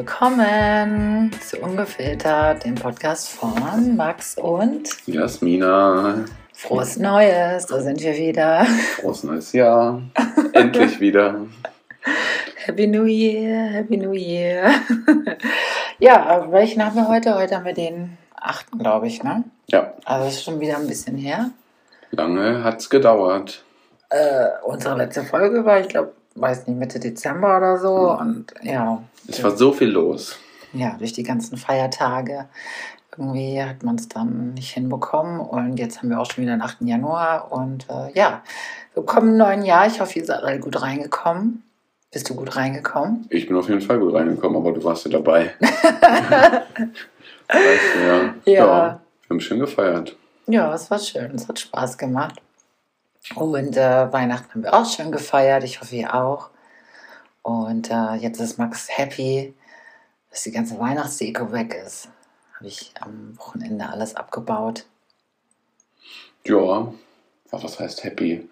willkommen zu Ungefiltert, dem Podcast von Max und Jasmina. Frohes Neues, da sind wir wieder. Frohes neues Jahr. Endlich wieder. Happy New Year, Happy New Year. ja, welchen haben wir heute? Heute haben wir den 8. glaube ich, ne? Ja. Also ist schon wieder ein bisschen her. Lange hat's gedauert. Äh, unsere letzte Folge war, ich glaube, weiß nicht, Mitte Dezember oder so. Und ja. Es war so viel los. Ja, durch die ganzen Feiertage. Irgendwie hat man es dann nicht hinbekommen. Und jetzt haben wir auch schon wieder den 8. Januar. Und äh, ja, willkommen im neuen Jahr. Ich hoffe, ihr seid alle gut reingekommen. Bist du gut reingekommen? Ich bin auf jeden Fall gut reingekommen, aber du warst ja dabei. weißt du, ja. Ja. Wir haben schön gefeiert. Ja, es war schön. Es hat Spaß gemacht. Und äh, Weihnachten haben wir auch schön gefeiert. Ich hoffe, ihr auch. Und äh, jetzt ist Max happy, dass die ganze Weihnachtsdeko weg ist. Habe ich am Wochenende alles abgebaut. Ja. Was heißt happy?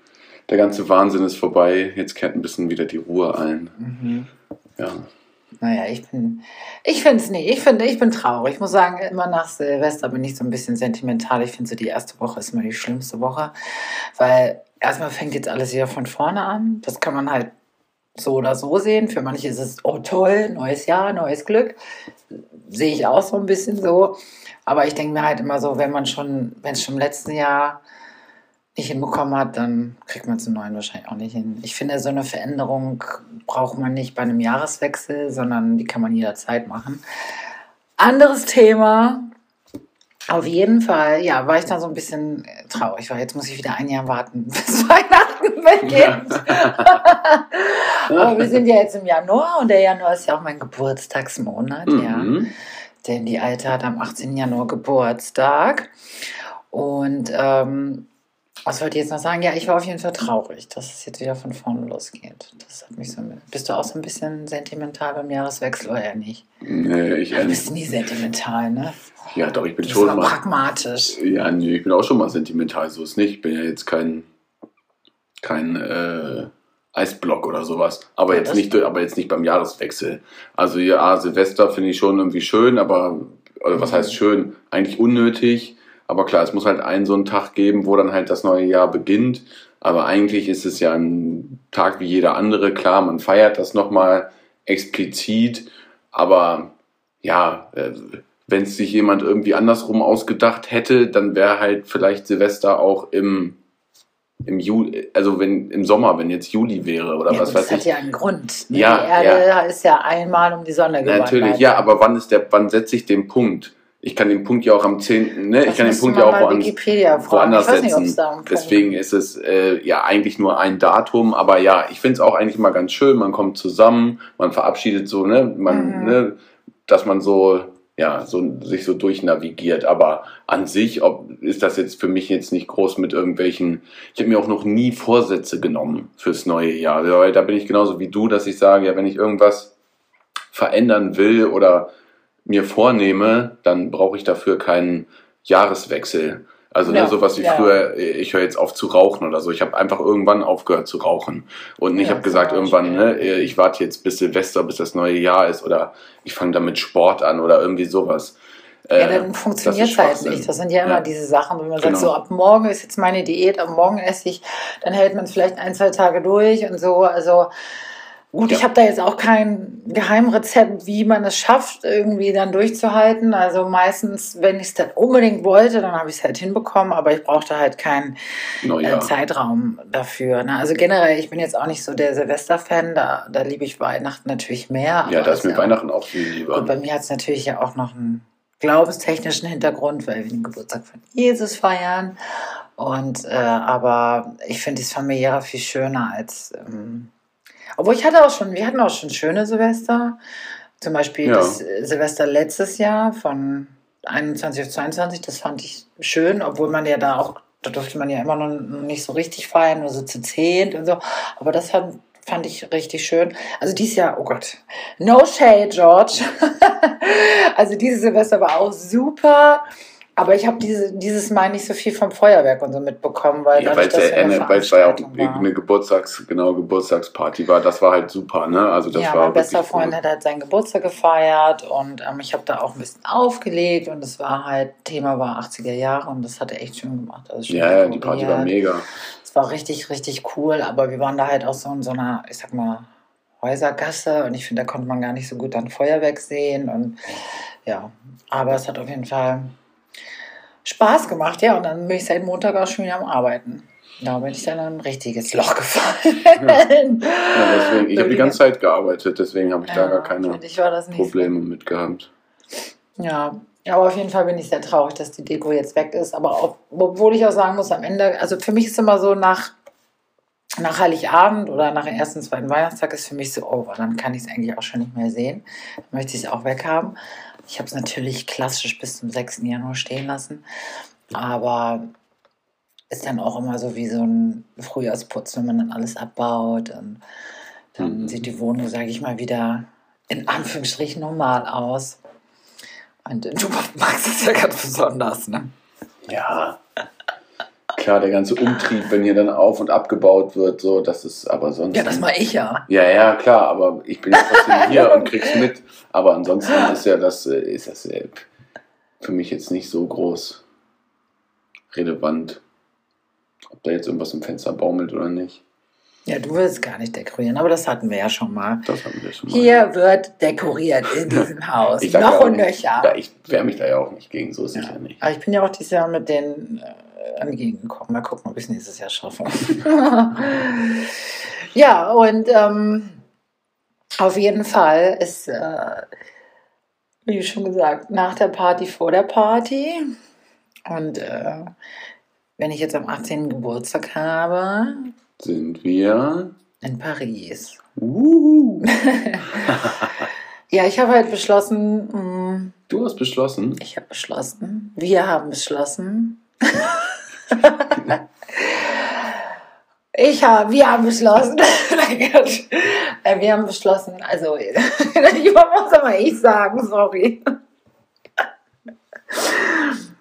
Der ganze Wahnsinn ist vorbei. Jetzt kehrt ein bisschen wieder die Ruhe ein. Mhm. Ja. Naja, ich bin, ich finde es nicht. Ich finde, ich bin traurig. Ich muss sagen, immer nach Silvester bin ich so ein bisschen sentimental. Ich finde so, die erste Woche ist immer die schlimmste Woche, weil erstmal fängt jetzt alles wieder von vorne an. Das kann man halt so oder so sehen. Für manche ist es, oh toll, neues Jahr, neues Glück. Sehe ich auch so ein bisschen so. Aber ich denke mir halt immer so, wenn man schon, wenn es schon im letzten Jahr nicht hinbekommen hat, dann kriegt man im neuen wahrscheinlich auch nicht hin. Ich finde, so eine Veränderung braucht man nicht bei einem Jahreswechsel, sondern die kann man jederzeit machen. Anderes Thema. Auf jeden Fall, ja, war ich da so ein bisschen traurig, weil jetzt muss ich wieder ein Jahr warten, bis Weihnachten beginnt. Aber wir sind ja jetzt im Januar und der Januar ist ja auch mein Geburtstagsmonat, ja. Mhm. Denn die Alte hat am 18. Januar Geburtstag. Und ähm, was wollte ich jetzt noch sagen? Ja, ich war auf jeden Fall traurig, dass es jetzt wieder von vorne losgeht. Das hat mich so. Bist du auch so ein bisschen sentimental beim Jahreswechsel oder nicht? Nee, ich Du bist nie sentimental, ne? Ja, doch, ich bin schon mal. pragmatisch. Ja, nee, ich bin auch schon mal sentimental, so ist nicht. Ich bin ja jetzt kein, kein äh, Eisblock oder sowas. Aber Ja, jetzt nicht, aber jetzt nicht beim Jahreswechsel. Also ja, Silvester finde ich schon irgendwie schön, aber oder was Mhm. heißt schön? Eigentlich unnötig. Aber klar, es muss halt einen so einen Tag geben, wo dann halt das neue Jahr beginnt. Aber eigentlich ist es ja ein Tag wie jeder andere. Klar, man feiert das nochmal explizit. Aber ja, äh, wenn es sich jemand irgendwie andersrum ausgedacht hätte, dann wäre halt vielleicht Silvester auch im, im Juli, also wenn im Sommer, wenn jetzt Juli wäre oder Ja, was gut, das weiß hat ich. ja einen Grund. Ne? Ja, die Erde ist ja einmal um die Sonne gewandert. Natürlich, ja, aber wann ist der, wann setze ich den Punkt? Ich kann den Punkt ja auch am 10., ne? Das ich kann den Punkt ja auch woanders, woanders nicht, setzen. Punkt Deswegen ist es äh, ja eigentlich nur ein Datum, aber ja, ich finde es auch eigentlich mal ganz schön. Man kommt zusammen, man verabschiedet so, ne, man, Mhm. ne, dass man so, ja, so sich so durchnavigiert. Aber an sich, ob ist das jetzt für mich jetzt nicht groß mit irgendwelchen. Ich habe mir auch noch nie Vorsätze genommen fürs neue Jahr. Da bin ich genauso wie du, dass ich sage, ja, wenn ich irgendwas verändern will oder mir vornehme, dann brauche ich dafür keinen Jahreswechsel. Also Ja, ne, sowas wie ja. früher, ich höre jetzt auf zu rauchen oder so. Ich habe einfach irgendwann aufgehört zu rauchen. Und ich Ja, habe gesagt, irgendwann, ne, ich warte jetzt bis Silvester, bis das neue Jahr ist oder ich fange damit Sport an oder irgendwie sowas. Ja, Äh, dann funktioniert das es halt nicht. Das sind ja immer Ja. diese Sachen, wenn man Genau. sagt, so ab morgen ist jetzt meine Diät, ab morgen esse ich, dann hält man es vielleicht ein, zwei Tage durch und so. Also gut, Ja. ich habe da jetzt auch kein Geheimrezept, wie man es schafft, irgendwie dann durchzuhalten. Also meistens, wenn ich es dann unbedingt wollte, dann habe ich es halt hinbekommen, aber ich brauchte halt keinen Neujahr. äh, Zeitraum dafür. Ne? Also generell, ich bin jetzt auch nicht so der Silvester-Fan, da, da liebe ich Weihnachten natürlich mehr. ja, da ist mir ja- Weihnachten auch viel lieber. Gut, bei mir hat es natürlich ja auch noch einen glaubenstechnischen Hintergrund, weil wir den Geburtstag von Jesus feiern. Und äh, aber ich finde das familiäre viel schöner als. Ähm, obwohl ich hatte auch schon, wir hatten auch schon schöne Silvester. Zum Beispiel Ja. das äh, Silvester letztes Jahr von 21 auf 22, das fand ich schön, obwohl man ja da auch, da durfte man ja immer noch nicht so richtig feiern, nur so zu zehnt und so. Aber das hat, fand ich richtig schön. Also dieses Jahr, oh Gott, no shade, George. also dieses Silvester war auch super. Aber ich habe diese, dieses Mal nicht so viel vom Feuerwerk und so mitbekommen, weil Ja, weil es ja, eine war auch Veranstaltung eine Geburtstags, genau, Geburtstagsparty war. Das war halt super, ne? Also das ja, war mein bester Freund cool. hat halt seinen Geburtstag gefeiert und ähm, ich habe da auch ein bisschen aufgelegt und es war halt, Thema war 80er Jahre und das hat er echt schön gemacht. Also schön Ja, ja, die Party war mega. Es war richtig, richtig cool, aber wir waren da halt auch so in so einer, ich sag mal, Häusergasse und ich finde, da konnte man gar nicht so gut dann Feuerwerk sehen und ja, aber es hat auf jeden Fall Spaß gemacht, ja, und dann bin ich seit Montag auch schon wieder am Arbeiten. Da bin ich dann in ein richtiges Loch gefallen. Ja, deswegen, ich habe die ganze Zeit gearbeitet, deswegen habe ich da gar keine. Probleme mit gehabt. Ja, aber auf jeden Fall bin ich sehr traurig, dass die Deko jetzt weg ist. Aber auch, obwohl ich auch sagen muss, am Ende, also für mich ist immer so nach, nach Heiligabend oder nach dem ersten, zweiten Weihnachtstag ist für mich so over. Dann kann ich es eigentlich auch schon nicht mehr sehen. Dann möchte ich es auch weghaben. Ich habe es natürlich klassisch bis zum 6. Januar stehen lassen. Aber ist dann auch immer so wie so ein Frühjahrsputz, wenn man dann alles abbaut. Und dann Mhm. sieht die Wohnung, sage ich mal, wieder in Anführungsstrichen normal aus. Und du magst es ja ganz besonders, ne? Ja. Klar, der ganze Umtrieb, wenn hier dann auf und abgebaut wird, so, das ist aber sonst. Ja, das mache ich ja. Ja, ja, klar, aber ich bin ja trotzdem hier und krieg's mit. Aber ansonsten ist ja das, äh, ist das äh, für mich jetzt nicht so groß relevant. Ob da jetzt irgendwas im Fenster baumelt oder nicht. Ja, du willst gar nicht dekorieren, aber das hatten wir ja schon mal. Das haben wir schon mal. Hier wird dekoriert in diesem Haus. Noch ja und nöcher. Ja, ich wehre mich da ja auch nicht gegen, so ist es Ja. ja nicht. Aber ich bin ja auch dieses Jahr mit denen äh, entgegengekommen. Mal gucken, ob ich es nächstes Jahr schaffe. ja, und ähm, auf jeden Fall ist, äh, wie schon gesagt, nach der Party vor der Party. Und äh, wenn ich jetzt am 18. Geburtstag habe, Sind wir. in Paris. Ja, ich habe halt beschlossen, mh, Du hast beschlossen. ich habe beschlossen, wir haben beschlossen. Ich habe, wir haben beschlossen. Äh, wir haben beschlossen, also, ich muss aber ich sagen, sorry.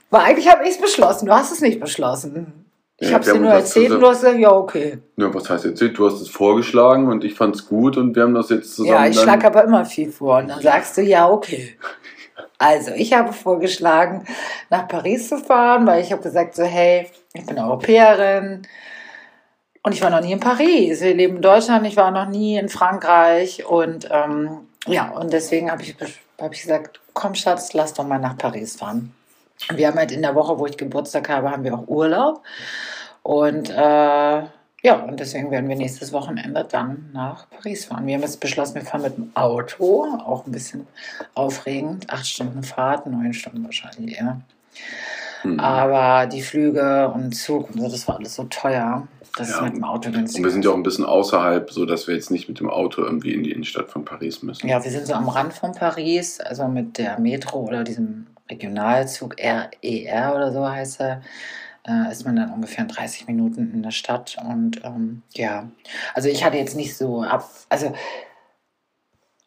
Weil eigentlich habe ich es beschlossen, du hast es nicht beschlossen. Ich Ja, habe es dir nur erzählt und zusammen- du hast gesagt, ja, okay. Ja, was heißt jetzt? Du hast es vorgeschlagen und ich fand es gut und wir haben das jetzt zusammen. Ja, ich schlage aber immer viel vor. Und dann sagst du, ja, okay. Also, ich habe vorgeschlagen, nach Paris zu fahren, weil ich habe gesagt, so, hey, ich bin Europäerin und ich war noch nie in Paris. Wir leben in Deutschland, ich war noch nie in Frankreich und ähm, ja, und deswegen habe ich, hab ich gesagt, komm Schatz, lass doch mal nach Paris fahren. Wir haben halt in der Woche, wo ich Geburtstag habe, haben wir auch Urlaub und äh, ja, und deswegen werden wir nächstes Wochenende dann nach Paris fahren. Wir haben jetzt beschlossen, wir fahren mit dem Auto, auch ein bisschen aufregend. Acht Stunden Fahrt, neun Stunden wahrscheinlich eher. Mhm. Aber die Flüge und Zug und so, das war alles so teuer. Das ist Ja. mit dem Auto Und günstig. wir sind ja auch ein bisschen außerhalb, so dass wir jetzt nicht mit dem Auto irgendwie in die Innenstadt von Paris müssen. Ja, wir sind so am Rand von Paris, also mit der Metro oder diesem Regionalzug RER oder so heißt er, äh, ist man dann ungefähr in 30 Minuten in der Stadt. Und ähm, ja, also ich hatte jetzt nicht so ab, also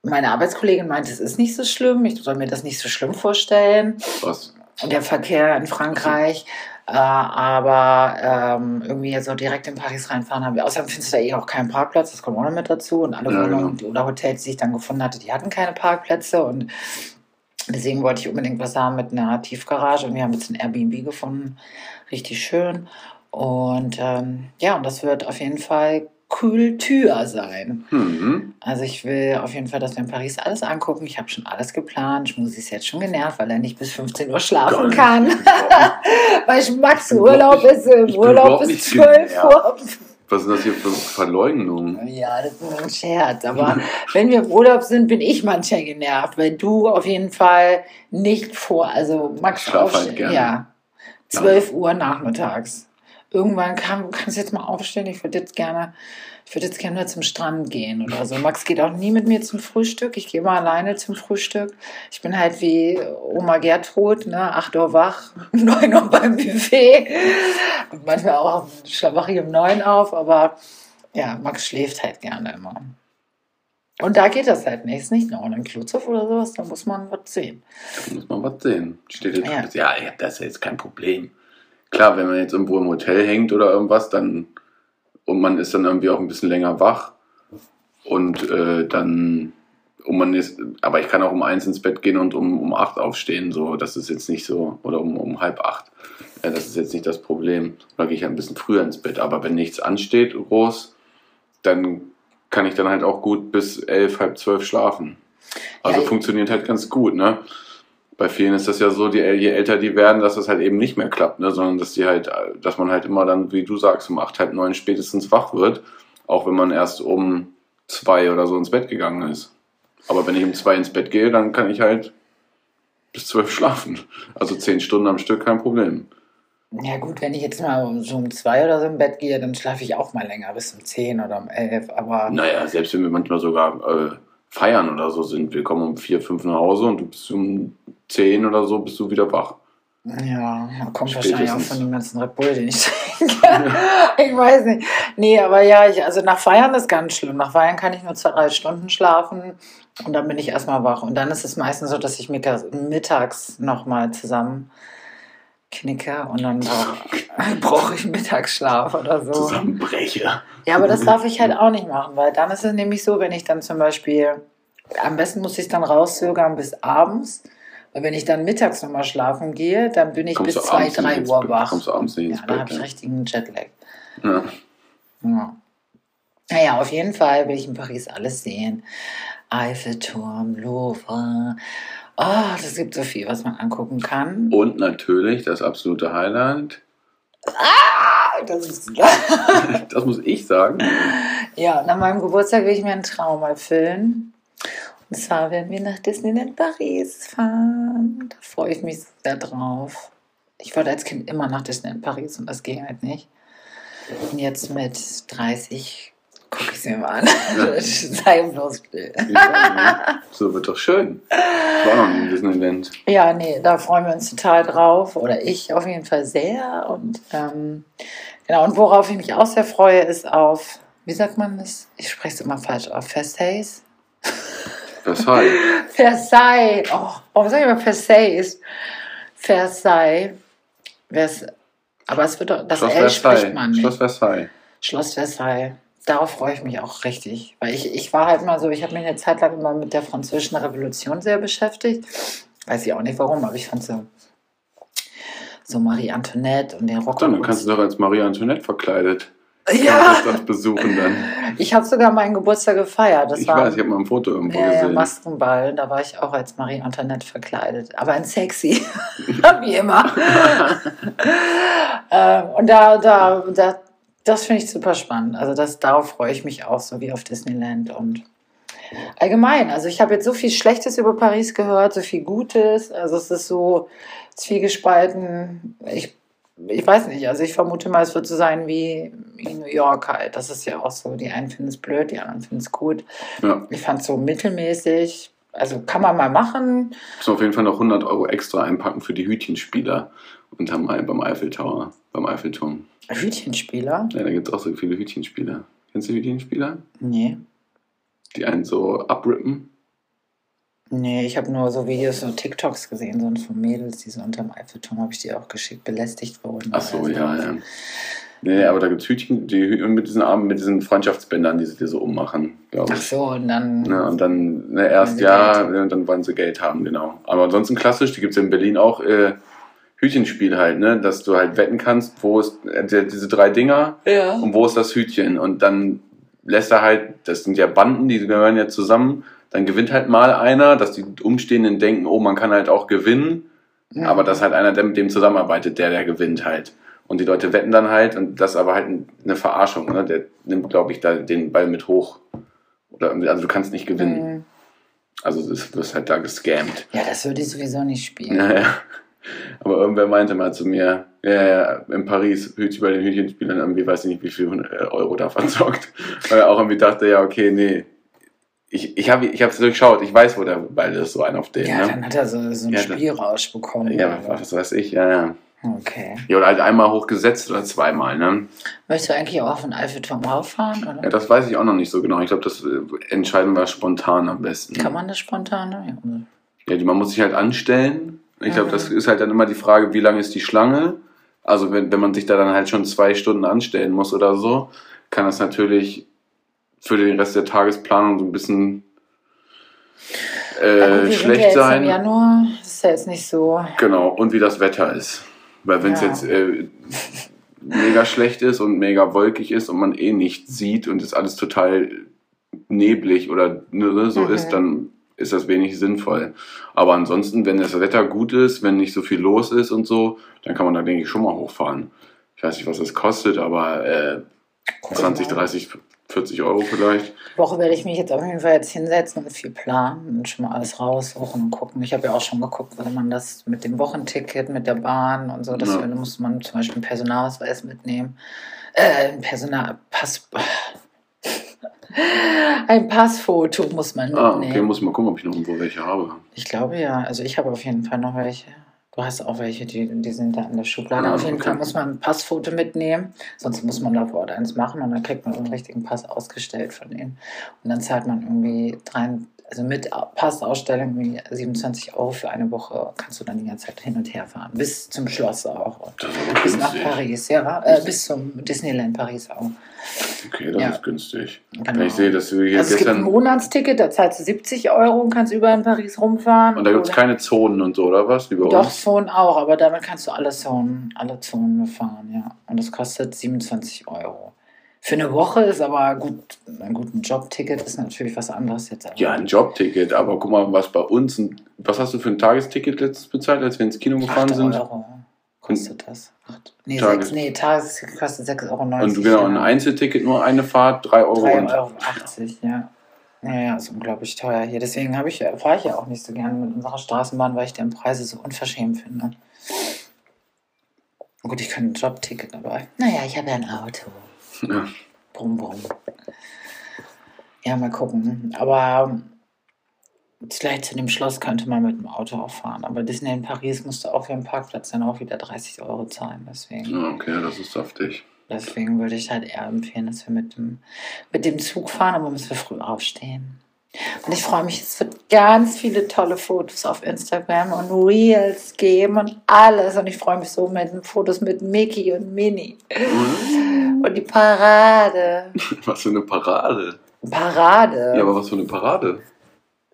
meine Arbeitskollegin meinte, es ist nicht so schlimm, ich soll mir das nicht so schlimm vorstellen. Was? Der Verkehr in Frankreich. Äh, aber ähm, irgendwie so direkt in Paris reinfahren haben wir. Außerdem findest du da eh auch keinen Parkplatz, das kommt auch noch mit dazu. Und alle Ja, Wohnungen genau. oder Hotels, die ich dann gefunden hatte, die hatten keine Parkplätze. Und deswegen wollte ich unbedingt was haben mit einer Tiefgarage. Und wir haben jetzt ein Airbnb gefunden. Richtig schön. Und ähm, ja, und das wird auf jeden Fall Kultur sein. Hm. Also ich will auf jeden Fall, dass wir in Paris alles angucken. Ich habe schon alles geplant. Schmusi ist jetzt schon genervt, weil er nicht bis 15 Uhr schlafen kann. weil Max Urlaub ist im ich Urlaub bis nicht 12 Uhr. Was ist das hier für Verleugnung? Ja, das ist ein Scherz. Aber wenn wir im Urlaub sind, bin ich manchmal genervt, weil du auf jeden Fall nicht vor, also Max Ich schlaf halt gerne. Ja, 12 Uhr nachmittags. Irgendwann kann, kannst du jetzt mal aufstehen. Ich würde jetzt gerne, ich würde jetzt gerne zum Strand gehen oder so. Max geht auch nie mit mir zum Frühstück. Ich gehe mal alleine zum Frühstück. Ich bin halt wie Oma Gertrud, ne? 8 Uhr wach, 9 Uhr beim Buffet. Und manchmal auch wache ich um 9 auf, aber ja, Max schläft halt gerne immer. Und da geht das halt nicht. Ist nicht nur All-Inclusive oder sowas, da muss man was sehen. Da muss man was sehen. Steht jetzt, Ja. ja. das ist ja jetzt kein Problem. Klar, wenn man jetzt irgendwo im Hotel hängt oder irgendwas, dann und man ist dann irgendwie auch ein bisschen länger wach und äh, dann und man ist, aber ich kann auch um eins ins Bett gehen und um, um acht aufstehen, so, das ist jetzt nicht so, oder um, um halb acht. Ja, das ist jetzt nicht das Problem. Da gehe ich ein bisschen früher ins Bett. Aber wenn nichts ansteht, groß, dann kann ich dann halt auch gut bis elf, halb zwölf schlafen. Also Ja, funktioniert halt ganz gut, ne? Bei vielen ist das ja so, die, je älter die werden, dass das halt eben nicht mehr klappt, ne? sondern dass die halt, dass man halt immer dann, wie du sagst, um acht, halb neun spätestens wach wird, auch wenn man erst um zwei oder so ins Bett gegangen ist. Aber wenn ich um zwei ins Bett gehe, dann kann ich halt bis zwölf schlafen. Also zehn Stunden am Stück, kein Problem. Ja gut, wenn ich jetzt mal um- so um zwei oder so im Bett gehe, dann schlafe ich auch mal länger, bis um zehn oder um elf. Aber Naja, selbst wenn wir manchmal sogar äh, feiern oder so sind, wir kommen um vier, fünf nach Hause und du bist um zehn oder so, bist du wieder wach. ja, kommt wahrscheinlich auch von dem ganzen Red Bull, den ich trinke. ich weiß nicht. Nee, aber ja, ich, also nach Feiern ist ganz schlimm. Nach Feiern kann ich nur zwei, drei Stunden schlafen und dann bin ich erstmal wach. Und dann ist es meistens so, dass ich mittags, mittags nochmal zusammen knicke und dann brauche brauch ich Mittagsschlaf oder so. Zusammenbrecher. Ja, aber das darf ich halt auch nicht machen, weil dann ist es nämlich so, wenn ich dann zum Beispiel, am besten muss ich es dann rauszögern bis abends, weil wenn ich dann mittags nochmal schlafen gehe, dann bin ich Kommst bis du 2, abends nicht 3 ins Uhr wach. Kommst du abends nicht Ja, ins dann Bett, habe ich ja. richtigen Jetlag. Ja. Ja. Naja, auf jeden Fall will ich in Paris alles sehen. Eiffelturm, Louvre. Oh, das gibt so viel, was man angucken kann. Und natürlich das absolute Highlight, Ah, Das ist das muss ich sagen, Ja, nach meinem Geburtstag will ich mir einen Traum erfüllen. Und zwar werden wir nach Disneyland Paris fahren. Da freue ich mich sehr drauf. Ich wollte als Kind immer nach Disneyland Paris und das ging halt nicht. Und jetzt mit 30 gucke ich es mir mal an. Sei bloß still. So wird doch schön. War noch nie in Disneyland. Ja, nee, da freuen wir uns total drauf. Oder ich auf jeden Fall sehr. Und ähm, genau, und worauf ich mich auch sehr freue, ist auf, wie sagt man das? Ich spreche es immer falsch auf, Versailles. Versailles. Versailles. Oh, warum sage ich immer Versailles? Versailles. Vers aber es wird doch, das Schloss L spricht Versailles. man nicht. Schloss Versailles. Schloss Versailles. Darauf freue ich mich auch richtig. Weil ich, ich war halt mal so, ich habe mich eine Zeit lang immer mit der französischen Revolution sehr beschäftigt. Weiß ich auch nicht warum, aber ich fand so, so Marie Antoinette und den Rock. Dann kannst du doch als Marie Antoinette verkleidet. ja, Das, besuchen dann. ich habe sogar meinen Geburtstag gefeiert. Das ich war weiß, ich habe mal ein Foto irgendwo ja, gesehen. Maskenball, da war ich auch als Marie Antoinette verkleidet, aber in sexy, wie immer. ähm, und da, da, da, das finde ich super spannend. Also das, darauf freue ich mich auch, so wie auf Disneyland und allgemein. Also ich habe jetzt so viel Schlechtes über Paris gehört, so viel Gutes. Also es ist so zwiegespalten. Ich, ich weiß nicht, also ich vermute mal, es wird so sein wie, wie New York halt. Das ist ja auch so, die einen finden es blöd, die anderen finden es gut. Ja, Ich fand es so mittelmäßig. Also kann man mal machen. müssen auf jeden Fall noch 100 Euro extra einpacken für die Hütchenspieler unterm Ei- beim Eiffeltower, beim Eiffelturm. Hütchenspieler? Ja, da gibt es auch so viele Hütchenspieler. Kennst du Hütchenspieler? Nee. Die einen so abrippen? Nee, ich habe nur so Videos, so TikToks gesehen, so von Mädels, die so unterm Eiffelturm, habe ich dir auch geschickt, belästigt wurden. Ach so, Also, ja, ja. Nee, aber da gibt es Hütchen, die Hü- mit diesen Armen, mit diesen Freundschaftsbändern, die sie dir so ummachen, glaube Ach ich. so, und dann. Ja, und dann ne, erst ja, Geld und dann wollen sie Geld haben, genau. Aber ansonsten klassisch, die gibt es in Berlin auch äh, Hütchenspiel halt, ne? Dass du halt wetten kannst, wo ist äh, die- diese drei Dinger Ja. und wo ist das Hütchen. Und dann lässt er halt, das sind ja Banden, die gehören ja zusammen, dann gewinnt halt mal einer, dass die Umstehenden denken, oh, man kann halt auch gewinnen. Mhm. Aber das ist halt einer, der mit dem zusammenarbeitet, der, der gewinnt halt. Und die Leute wetten dann halt und das ist aber halt eine Verarschung, ne? Der nimmt, glaube ich, da den Ball mit hoch. Oder, also du kannst nicht gewinnen. Mhm. Also du wirst halt da gescammt. Ja, das würde ich sowieso nicht spielen. Ja, ja. Aber irgendwer meinte mal zu mir, ja, ja, in Paris Hütchen bei den Hütchenspielern irgendwie, weiß ich nicht, wie viel äh, Euro da verzockt. Weil er auch irgendwie dachte, ja, okay, nee. Ich, ich habe ich es durchschaut, ich weiß, wo der Ball ist, so ein auf den. Ja, ne? dann hat er so, so einen Ja, Spielrausch bekommen. Ja, was weiß ich, ja, ja. Okay. Ja, oder halt einmal hochgesetzt oder zweimal, ne? Möchtest du eigentlich auch auf den Eiffelturm rauffahren? Oder? Ja, das weiß ich auch noch nicht so genau. Ich glaube, das äh, entscheiden wir spontan am besten. Kann man das spontan? Ne? Ja. Ja, die- man muss sich halt anstellen. Ich glaube, das ist halt dann immer die Frage, wie lang ist die Schlange? Also wenn, wenn man sich da dann halt schon zwei Stunden anstellen muss oder so, kann das natürlich für den Rest der Tagesplanung so ein bisschen äh, gut, ja schlecht jetzt sein. Im Januar ist ja jetzt nicht so. Genau, und wie das Wetter ist. Weil wenn es Ja. jetzt äh, mega schlecht ist und mega wolkig ist und man eh nichts sieht und es alles total neblig oder ne, so Mhm. ist, dann ist das wenig sinnvoll. Aber ansonsten, wenn das Wetter gut ist, wenn nicht so viel los ist und so, dann kann man da, denke ich, schon mal hochfahren. Ich weiß nicht, was das kostet, aber äh, Guck 20, mal. 30, 40 Euro vielleicht. Die Woche werde ich mich jetzt auf jeden Fall jetzt hinsetzen und viel planen und schon mal alles raussuchen und gucken. Ich habe ja auch schon geguckt, wenn man das mit dem Wochenticket, mit der Bahn und so, das Ja. muss man zum Beispiel einen Personalausweis mitnehmen. Äh, ein Personalpass. Ein Passfoto muss man Ah, mitnehmen. okay, muss ich mal gucken, ob ich noch irgendwo welche habe. Ich glaube ja. Also ich habe auf jeden Fall noch welche. Du hast auch welche, die, die sind da in der Schublade. Ah, auf jeden okay. Fall muss man ein Passfoto mitnehmen. Sonst muss man da vor Ort eins machen und dann kriegt man einen richtigen Pass ausgestellt von denen. Und dann zahlt man irgendwie drei, also mit Passausstellung irgendwie 27 Euro für eine Woche. Kannst du dann die ganze Zeit hin und her fahren. Bis zum Schloss auch. Bis nach. Paris, ja. Äh, bis zum Disneyland Paris auch. Okay, das Ja. ist günstig. Genau. Ich sehe, dass wir hier Also es gibt ein. Monatsticket, da zahlst du 70 Euro und kannst überall in Paris rumfahren. Und da gibt es keine Zonen und so, oder was? Bei Doch, uns? Zonen auch, aber damit kannst du alle Zonen, alle Zonen befahren, ja. Und das kostet 27 Euro. Für eine Woche ist aber gut, ein gutes Jobticket ist natürlich was anderes jetzt. Ja, ein Jobticket, aber guck mal, was bei uns, was hast du für ein Tagesticket letztens bezahlt, als wir ins Kino gefahren sind? Euro kostet das. Acht, nee, Tages- sechs, nee, Tagesticket kostet 6,90 Euro. Und genau, ein. Einzelticket nur eine Fahrt, 3 Euro. 3,80 und, Euro, ja. Ja, ja, ist unglaublich teuer hier. Deswegen ich, fahre ich ja auch nicht so gerne mit unserer Straßenbahn, weil ich deren Preise so unverschämt finde. Gut, ich kann ein Jobticket, aber naja, ich habe ja ein Auto. Ja. Brumm, brumm. Ja, mal gucken. Aber vielleicht zu dem Schloss könnte man mit dem Auto auch fahren. Aber Disney in Paris musste auch für den Parkplatz dann auch wieder 30 Euro zahlen. Deswegen. Ja, okay, das ist saftig. Deswegen würde ich halt eher empfehlen, dass wir mit dem, mit dem Zug fahren, aber müssen wir früh aufstehen. Und ich freue mich, es wird ganz viele tolle Fotos auf Instagram und Reels geben und alles. Und ich freue mich so mit den Fotos mit Mickey und Minnie. Und die Parade. Was für eine Parade. Parade. Ja, aber was für eine Parade.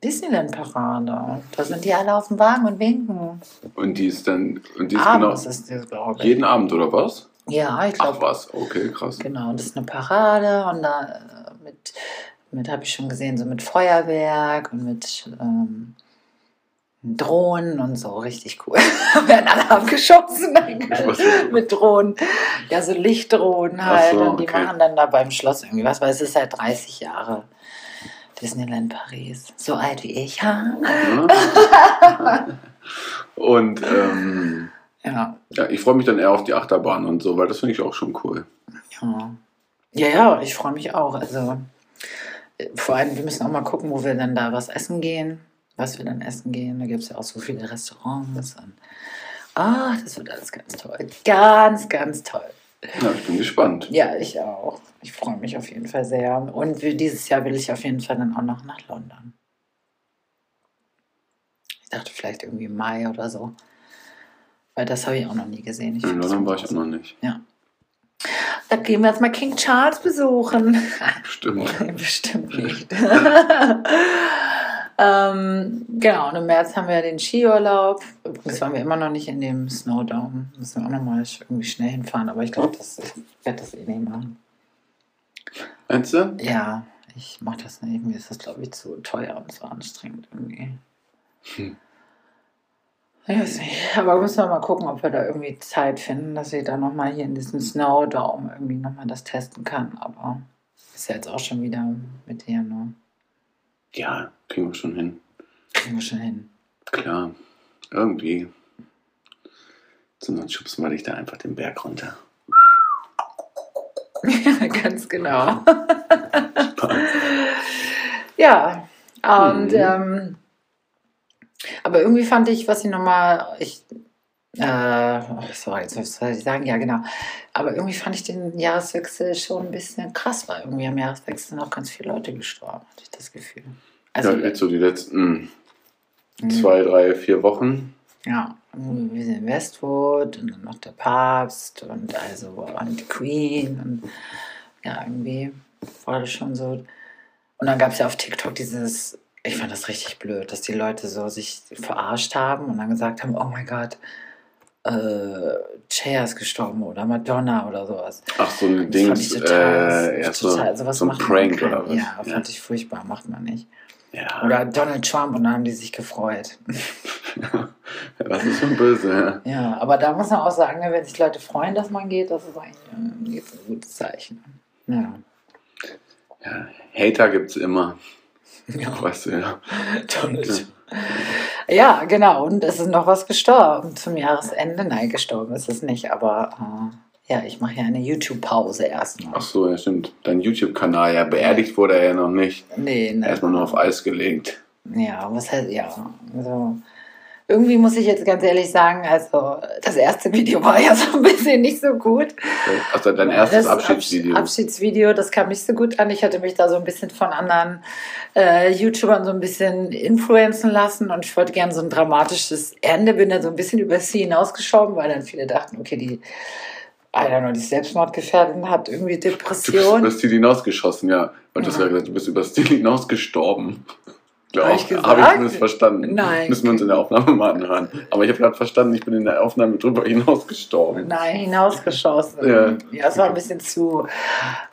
Disneyland-Parade. Da sind die alle auf dem Wagen und winken. Und die ist dann, und die ist Abends genau ist das, glaube ich. jeden Abend, oder was? Ja, ich Ach glaube, was, okay, krass. Genau, und das ist eine Parade und da äh, mit, mit habe ich schon gesehen, so mit Feuerwerk und mit ähm, Drohnen und so, richtig cool. Werden alle abgeschossen mit Drohnen. Ja, so Lichtdrohnen halt. So, und die okay. machen dann da beim Schloss irgendwie was, weil es ist seit 30 Jahre. Disneyland Paris. So alt wie ich. Ha? Ja. Und ähm, Ja, ja, ich freue mich dann eher auf die Achterbahn und so, weil das finde ich auch schon cool. ja. Ja, ja, ich freue mich auch. Also vor allem, wir müssen auch mal gucken, wo wir dann da was essen gehen. Was wir dann essen gehen. Da gibt es ja auch so viele Restaurants. Und, ah, das wird alles ganz toll. Ganz, ganz toll. Ja, ich bin gespannt. Ja, ich auch. Ich freue mich auf jeden Fall sehr. Und dieses Jahr will ich auf jeden Fall dann auch noch nach London. Ich dachte vielleicht irgendwie Mai oder so. Weil das habe ich auch noch nie gesehen. Ich In London war ich auch noch nicht. Da gehen wir jetzt mal King Charles besuchen. Stimmt. Bestimmt nicht. ähm, genau, und im März haben wir den Skiurlaub. Übrigens waren wir immer noch nicht in dem Snowdome. Müssen wir auch noch mal irgendwie schnell hinfahren. Aber ich glaube, das, werde das eh nicht machen. Meinst du? Ja, ich mache das nicht. Mir ist das, glaube ich, zu teuer und zu anstrengend irgendwie. Hm. Ich weiß nicht. Aber müssen wir mal gucken, ob wir da irgendwie Zeit finden, dass ich da nochmal hier in diesem Snowdome irgendwie nochmal das testen kann. Aber ist ja jetzt auch schon wieder mit dir, ne? Ja, kriegen wir schon hin. Kriegen wir schon hin. Klar. Irgendwie. Sonst schubsen wir dich da einfach den Berg runter. Ja, ganz genau. ja, und Mhm. ähm, aber irgendwie fand ich, was ich nochmal, ich Äh, sorry, jetzt was soll ich sagen? Ja, genau. Aber irgendwie fand ich den Jahreswechsel schon ein bisschen krass, weil irgendwie am Jahreswechsel sind auch ganz viele Leute gestorben, hatte ich das Gefühl. Also, ja, jetzt so die letzten mhm. zwei, drei, vier Wochen. Ja, wir sind in Westwood und dann noch der Papst und also und die Queen und ja, irgendwie war das schon so. Und dann gab es ja auf TikTok dieses, ich fand das richtig blöd, dass die Leute so sich verarscht haben und dann gesagt haben, oh mein Gott, äh, Cher ist gestorben oder Madonna oder sowas. Ach, so ein Ding. Äh, ja, so, total, so ein Prank oder was? Ja, fand ja. ich furchtbar, macht man nicht. Ja. Oder Donald Trump und dann haben die sich gefreut. das ist schon böse, ja. Ja, aber da muss man auch sagen, wenn sich Leute freuen, dass man geht, das ist eigentlich ein gutes Zeichen. Ja. ja Hater gibt es immer. Ja. Weißt du, ja. Donald. Ja. ja, genau. Und es ist noch was gestorben zum Jahresende. Nein, gestorben ist es nicht, aber äh, ja, ich mache ja eine YouTube-Pause erstmal. Ach so, ja, stimmt. Dein YouTube-Kanal, ja, beerdigt wurde er ja noch nicht. Nee, ne. Erstmal nur auf Eis gelegt. Ja, was heißt, ja. Also, irgendwie muss ich jetzt ganz ehrlich sagen, also das erste Video war ja so ein bisschen nicht so gut. Also dein erstes das Abschiedsvideo. Abschiedsvideo, das kam nicht so gut an. Ich hatte mich da so ein bisschen von anderen äh, YouTubern so ein bisschen influenzen lassen und ich wollte gerne so ein dramatisches Ende, bin dann so ein bisschen über sie hinausgeschoben, weil dann viele dachten, okay, die I don't know, die Selbstmordgefährdin hat irgendwie Depression. Du bist die hinausgeschossen, ja. Und ja. du hast ja gesagt, du bist über das Ziel hinausgestorben glaube ich. Habe ich zumindest verstanden. Nein. Müssen wir uns in der Aufnahme mal anhören. Aber ich habe gerade verstanden, ich bin in der Aufnahme drüber hinausgestorben. Nein, hinausgeschossen. Ja, ja es war ein bisschen zu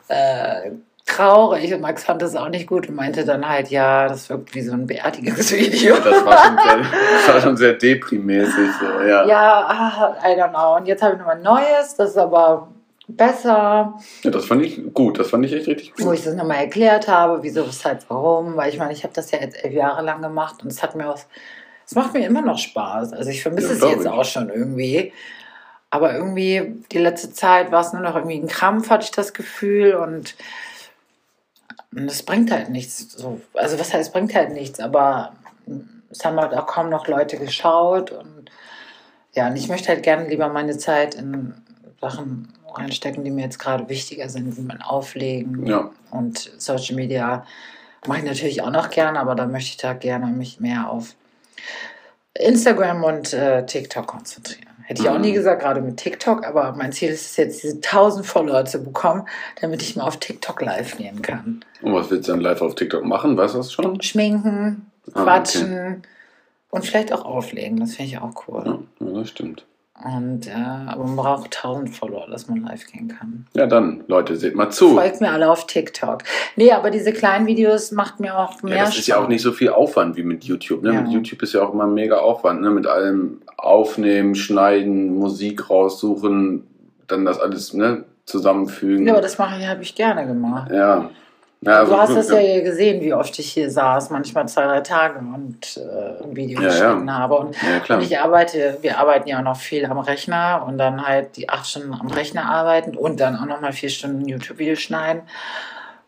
äh, traurig und Max fand das auch nicht gut und meinte dann halt, ja, das wirkt wie so ein Beerdigungsvideo. Das war schon sehr, das war schon sehr deprimäßig. So, ja, ja ah, I don't know. Und jetzt habe ich nochmal ein neues, das ist aber besser. Ja, das fand ich gut, das fand ich echt richtig gut. Wo ich das nochmal erklärt habe, wieso, weshalb, warum, weil ich meine, ich habe das ja jetzt elf Jahre lang gemacht und es hat mir was, es macht mir immer noch Spaß. Also ich vermisse ja, es jetzt ich. auch schon irgendwie. Aber irgendwie die letzte Zeit war es nur noch irgendwie ein Krampf, hatte ich das Gefühl und es bringt halt nichts. So. Also was heißt, es bringt halt nichts, aber es haben halt auch kaum noch Leute geschaut und ja, und ich möchte halt gerne lieber meine Zeit in Sachen reinstecken, die mir jetzt gerade wichtiger sind, wie man Auflegen ja. und Social Media mache ich natürlich auch noch gerne, aber da möchte ich da gerne mich mehr auf Instagram und äh, TikTok konzentrieren. Hätte ich auch nie mhm. gesagt, gerade mit TikTok, aber mein Ziel ist es jetzt, diese 1000 Follower zu bekommen, damit ich mal auf TikTok live gehen kann. Und was willst du dann live auf TikTok machen? Weißt du das schon? Schminken, quatschen ah, okay. und vielleicht auch auflegen. Das finde ich auch cool. Ja, das stimmt. Und, äh, aber man braucht 1000 Follower, dass man live gehen kann. Ja, dann, Leute, seht mal zu. Folgt mir alle auf TikTok. Nee, aber diese kleinen Videos macht mir auch mehr ja, Das ist ja auch nicht so viel Aufwand wie mit YouTube. Ne? Ja. Mit YouTube ist ja auch immer mega Aufwand. Ne? Mit allem Aufnehmen, Schneiden, Musik raussuchen, dann das alles ne, zusammenfügen. Ja, aber das mache ich, habe ich gerne gemacht. Ja. Ja, also du hast das ja gesehen, wie oft ich hier saß, manchmal zwei, drei Tage und äh, ein Video ja, geschnitten ja. habe. Und, und, ich arbeite, wir arbeiten ja auch noch viel am Rechner und dann halt die acht Stunden am Rechner arbeiten und dann auch noch mal vier Stunden YouTube-Videos schneiden.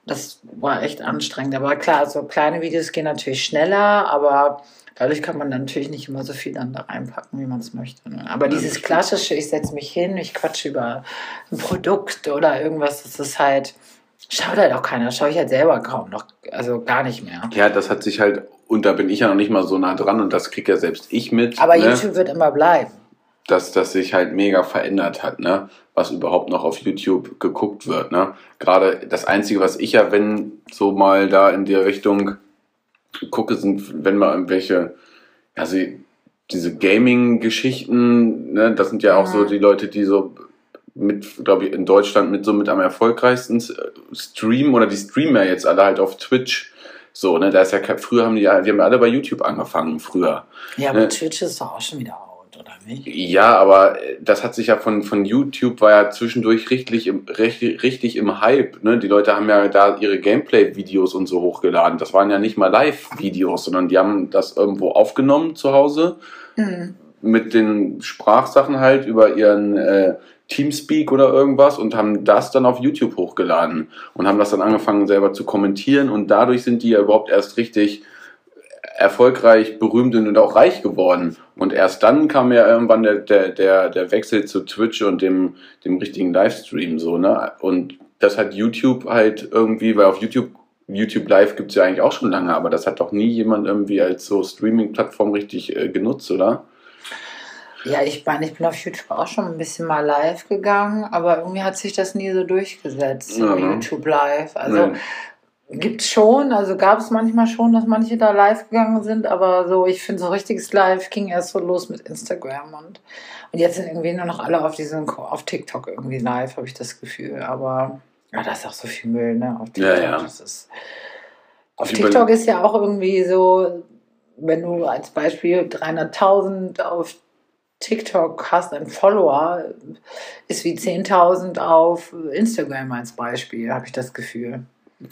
Das war echt anstrengend. Aber klar, so kleine Videos gehen natürlich schneller, aber dadurch kann man natürlich nicht immer so viel dann da reinpacken, wie man es möchte. Ne? Aber dieses klassische, ich setze mich hin, ich quatsche über ein Produkt oder irgendwas, das ist halt Schaut halt auch keiner, schaue ich halt selber kaum noch, also gar nicht mehr. Ja, das hat sich halt, und da bin ich ja noch nicht mal so nah dran und das kriege ja selbst ich mit. Aber ne? YouTube wird immer bleiben. Dass das sich halt mega verändert hat, ne? Was überhaupt noch auf YouTube geguckt wird, ne? Gerade das Einzige, was ich ja, wenn so mal da in die Richtung gucke, sind, wenn mal irgendwelche, also diese Gaming-Geschichten, ne, das sind ja auch mhm. so die Leute, die so mit, glaube ich, in Deutschland mit so mit am erfolgreichsten Stream oder die Streamer jetzt alle halt auf Twitch. So, ne, da ist ja früher haben die ja, die haben alle bei YouTube angefangen, früher. Ja, aber ne? Twitch ist doch auch schon wieder out, oder nicht? Ja, aber das hat sich ja von, von YouTube war ja zwischendurch richtig im, richtig, richtig im Hype, ne? Die Leute haben ja da ihre Gameplay-Videos und so hochgeladen. Das waren ja nicht mal Live-Videos, sondern die haben das irgendwo aufgenommen zu Hause. Mhm. Mit den Sprachsachen halt über ihren äh, Teamspeak oder irgendwas und haben das dann auf YouTube hochgeladen und haben das dann angefangen selber zu kommentieren und dadurch sind die ja überhaupt erst richtig erfolgreich, berühmt und auch reich geworden. Und erst dann kam ja irgendwann der, der, der, der Wechsel zu Twitch und dem, dem richtigen Livestream so, ne? Und das hat YouTube halt irgendwie, weil auf YouTube, YouTube Live gibt's ja eigentlich auch schon lange, aber das hat doch nie jemand irgendwie als so Streaming-Plattform richtig äh, genutzt, oder? Ja, ich meine, ich bin auf YouTube auch schon ein bisschen mal live gegangen, aber irgendwie hat sich das nie so durchgesetzt, so Mhm. YouTube Live. Also Nee. gibt's schon, also gab es manchmal schon, dass manche da live gegangen sind, aber so, ich finde, so richtiges Live ging erst so los mit Instagram und, und jetzt sind irgendwie nur noch alle auf diesem, auf TikTok irgendwie live, habe ich das Gefühl. Aber ja, da ist auch so viel Müll, ne? Auf Ja, TikTok. ja. Das ist, auf Ich TikTok ist ja auch irgendwie so, wenn du als Beispiel 300.000 auf TikTok hast, ein Follower, ist wie 10.000 auf Instagram als Beispiel, habe ich das Gefühl.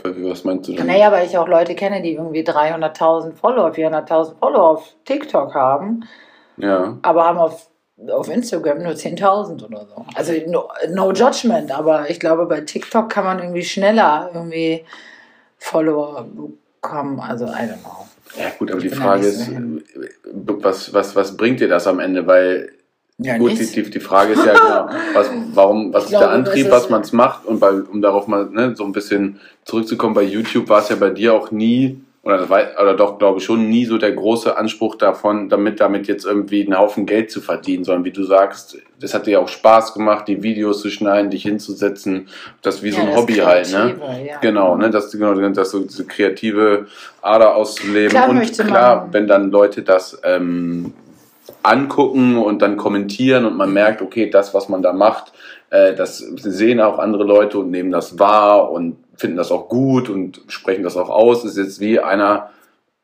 Was meinst du denn? Naja, weil ich auch Leute kenne, die irgendwie 300.000 Follower, 400.000 Follower auf TikTok haben, Ja. aber haben auf, auf Instagram nur 10.000 oder so. Also no, no judgment, aber ich glaube, bei TikTok kann man irgendwie schneller irgendwie Follower bekommen. Also, I don't know. Ja, gut, aber Ich die Frage ist. Was, was, was bringt dir das am Ende? Weil, Ja, gut, die, die, die Frage ist ja genau, was, warum, was Ich ist der glaube, Antrieb, ist- was man es macht? Und bei, um darauf mal ne, so ein bisschen zurückzukommen, bei YouTube war es ja bei dir auch nie, oder, das war, oder doch, glaube ich, schon nie so der große Anspruch davon, damit, damit jetzt irgendwie einen Haufen Geld zu verdienen, sondern wie du sagst, das hat dir auch Spaß gemacht, die Videos zu schneiden, dich hinzusetzen, das wie so Ja, ein das Hobby halt, ne? Ja. Genau, ne, das, genau, das so diese kreative Ader auszuleben. Klar und klar, man- wenn dann Leute das ähm, angucken und dann kommentieren und man merkt, okay, das, was man da macht, äh, das sehen auch andere Leute und nehmen das wahr und finden das auch gut und sprechen das auch aus. Ist jetzt wie einer,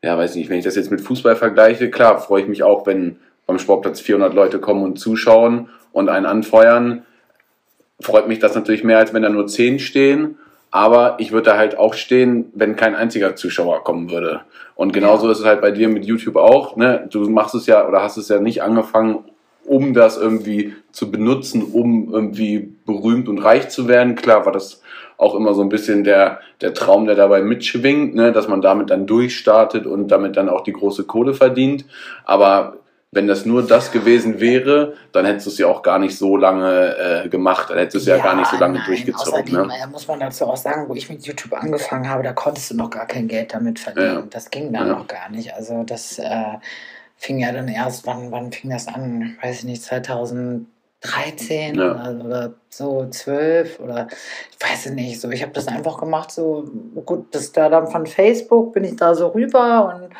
ja, weiß nicht, wenn ich das jetzt mit Fußball vergleiche, klar, freue ich mich auch, wenn beim Sportplatz 400 Leute kommen und zuschauen und einen anfeuern. Freut mich das natürlich mehr, als wenn da nur 10 stehen. Aber ich würde da halt auch stehen, wenn kein einziger Zuschauer kommen würde. Und genauso Ja. ist es halt bei dir mit YouTube auch. Ne? Du machst es ja oder hast es ja nicht angefangen, um das irgendwie zu benutzen, um irgendwie berühmt und reich zu werden. Klar war das auch immer so ein bisschen der, der Traum, der dabei mitschwingt, ne? dass man damit dann durchstartet und damit dann auch die große Kohle verdient. Aber wenn das nur das gewesen wäre, dann hättest du es ja auch gar nicht so lange äh, gemacht. Dann hättest du es ja, gar nicht so lange nein, durchgezogen. Außerdem Ne? muss man dazu auch sagen, wo ich mit YouTube angefangen habe, da konntest du noch gar kein Geld damit verdienen. Ja. Das ging dann Ja. noch gar nicht. Also das äh, fing ja dann erst, wann, wann fing das an? Weiß ich nicht, 2013 Ja. oder, oder so 12 oder ich weiß es nicht. So, ich habe das einfach gemacht, so gut, das da dann von Facebook bin ich da so rüber und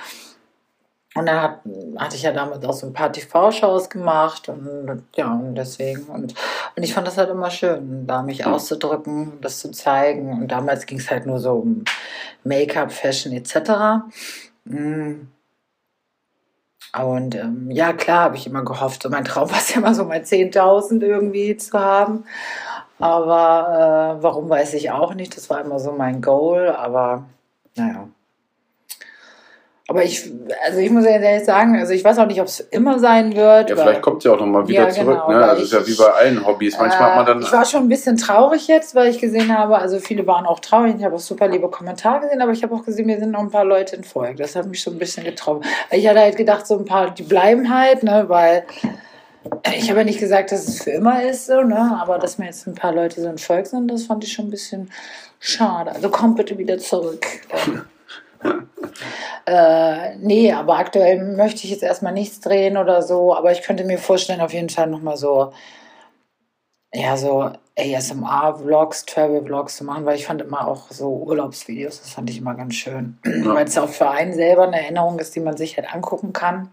und dann hat, hatte ich ja damals auch so ein paar TV-Shows gemacht und ja, und deswegen. Und, und ich fand das halt immer schön, da mich Mhm. auszudrücken, das zu zeigen. Und damals ging es halt nur so um Make-up, Fashion etc. Mm. Und ähm, ja, klar, habe ich immer gehofft. So mein Traum war es ja immer so mal 10.000 irgendwie zu haben. Aber äh, warum weiß ich auch nicht. Das war immer so mein Goal. Aber naja. Aber ich, also ich muss ja ehrlich sagen, also ich weiß auch nicht, ob es immer sein wird. Ja, vielleicht kommt es ja auch nochmal wieder Ja, zurück. genau, ne? Also ist ja wie bei allen Hobbys. Manchmal hat man äh, dann. ich war schon ein bisschen traurig jetzt, weil ich gesehen habe, also viele waren auch traurig. Ich habe auch super liebe Kommentare gesehen, aber ich habe auch gesehen, mir sind noch ein paar Leute entfolgt. Das hat mich so ein bisschen getroffen. Ich hatte halt gedacht, so ein paar, die bleiben halt, ne, weil ich habe ja nicht gesagt, dass es für immer ist, so, ne, aber dass mir jetzt ein paar Leute so entfolgt sind, das fand ich schon ein bisschen schade. Also kommt bitte wieder zurück. Äh, nee, aber aktuell möchte ich jetzt erstmal nichts drehen oder so, aber ich könnte mir vorstellen, auf jeden Fall nochmal so, ja, so ASMR-Vlogs, Travel-Vlogs zu machen, weil ich fand immer auch so Urlaubsvideos, das fand ich immer ganz schön. Weil es auch für einen selber eine Erinnerung ist, die man sich halt angucken kann.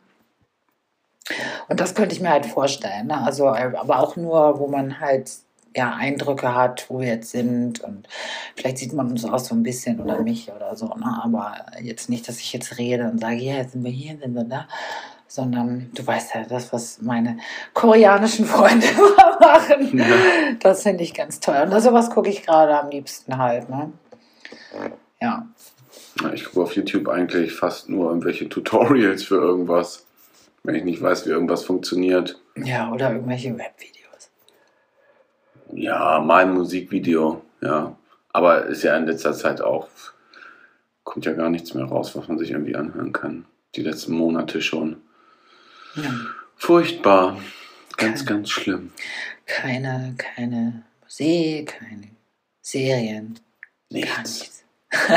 Und das könnte ich mir halt vorstellen. Ne? Also, äh, aber auch nur, wo man halt ja, Eindrücke hat, wo wir jetzt sind. Und vielleicht sieht man uns auch so ein bisschen oder mich oder so. Ne? Aber jetzt nicht, dass ich jetzt rede und sage, ja, jetzt sind wir hier, sind wir da. Sondern du weißt ja, das, was meine koreanischen Freunde machen, das finde ich ganz toll. Und sowas gucke ich gerade am liebsten halt. Ne? Ja. Ja, Ich gucke auf YouTube eigentlich fast nur irgendwelche Tutorials für irgendwas. Wenn ich nicht weiß, wie irgendwas funktioniert. Ja, oder irgendwelche Webvideos. Ja, mal ein Musikvideo, ja. Aber ist ja in letzter Zeit auch, kommt ja gar nichts mehr raus, was man sich irgendwie anhören kann. Die letzten Monate schon. Ja. Furchtbar. Ganz, Kein- ganz schlimm. Keine, keine Musik, keine Serien, gar Nichts. nichts.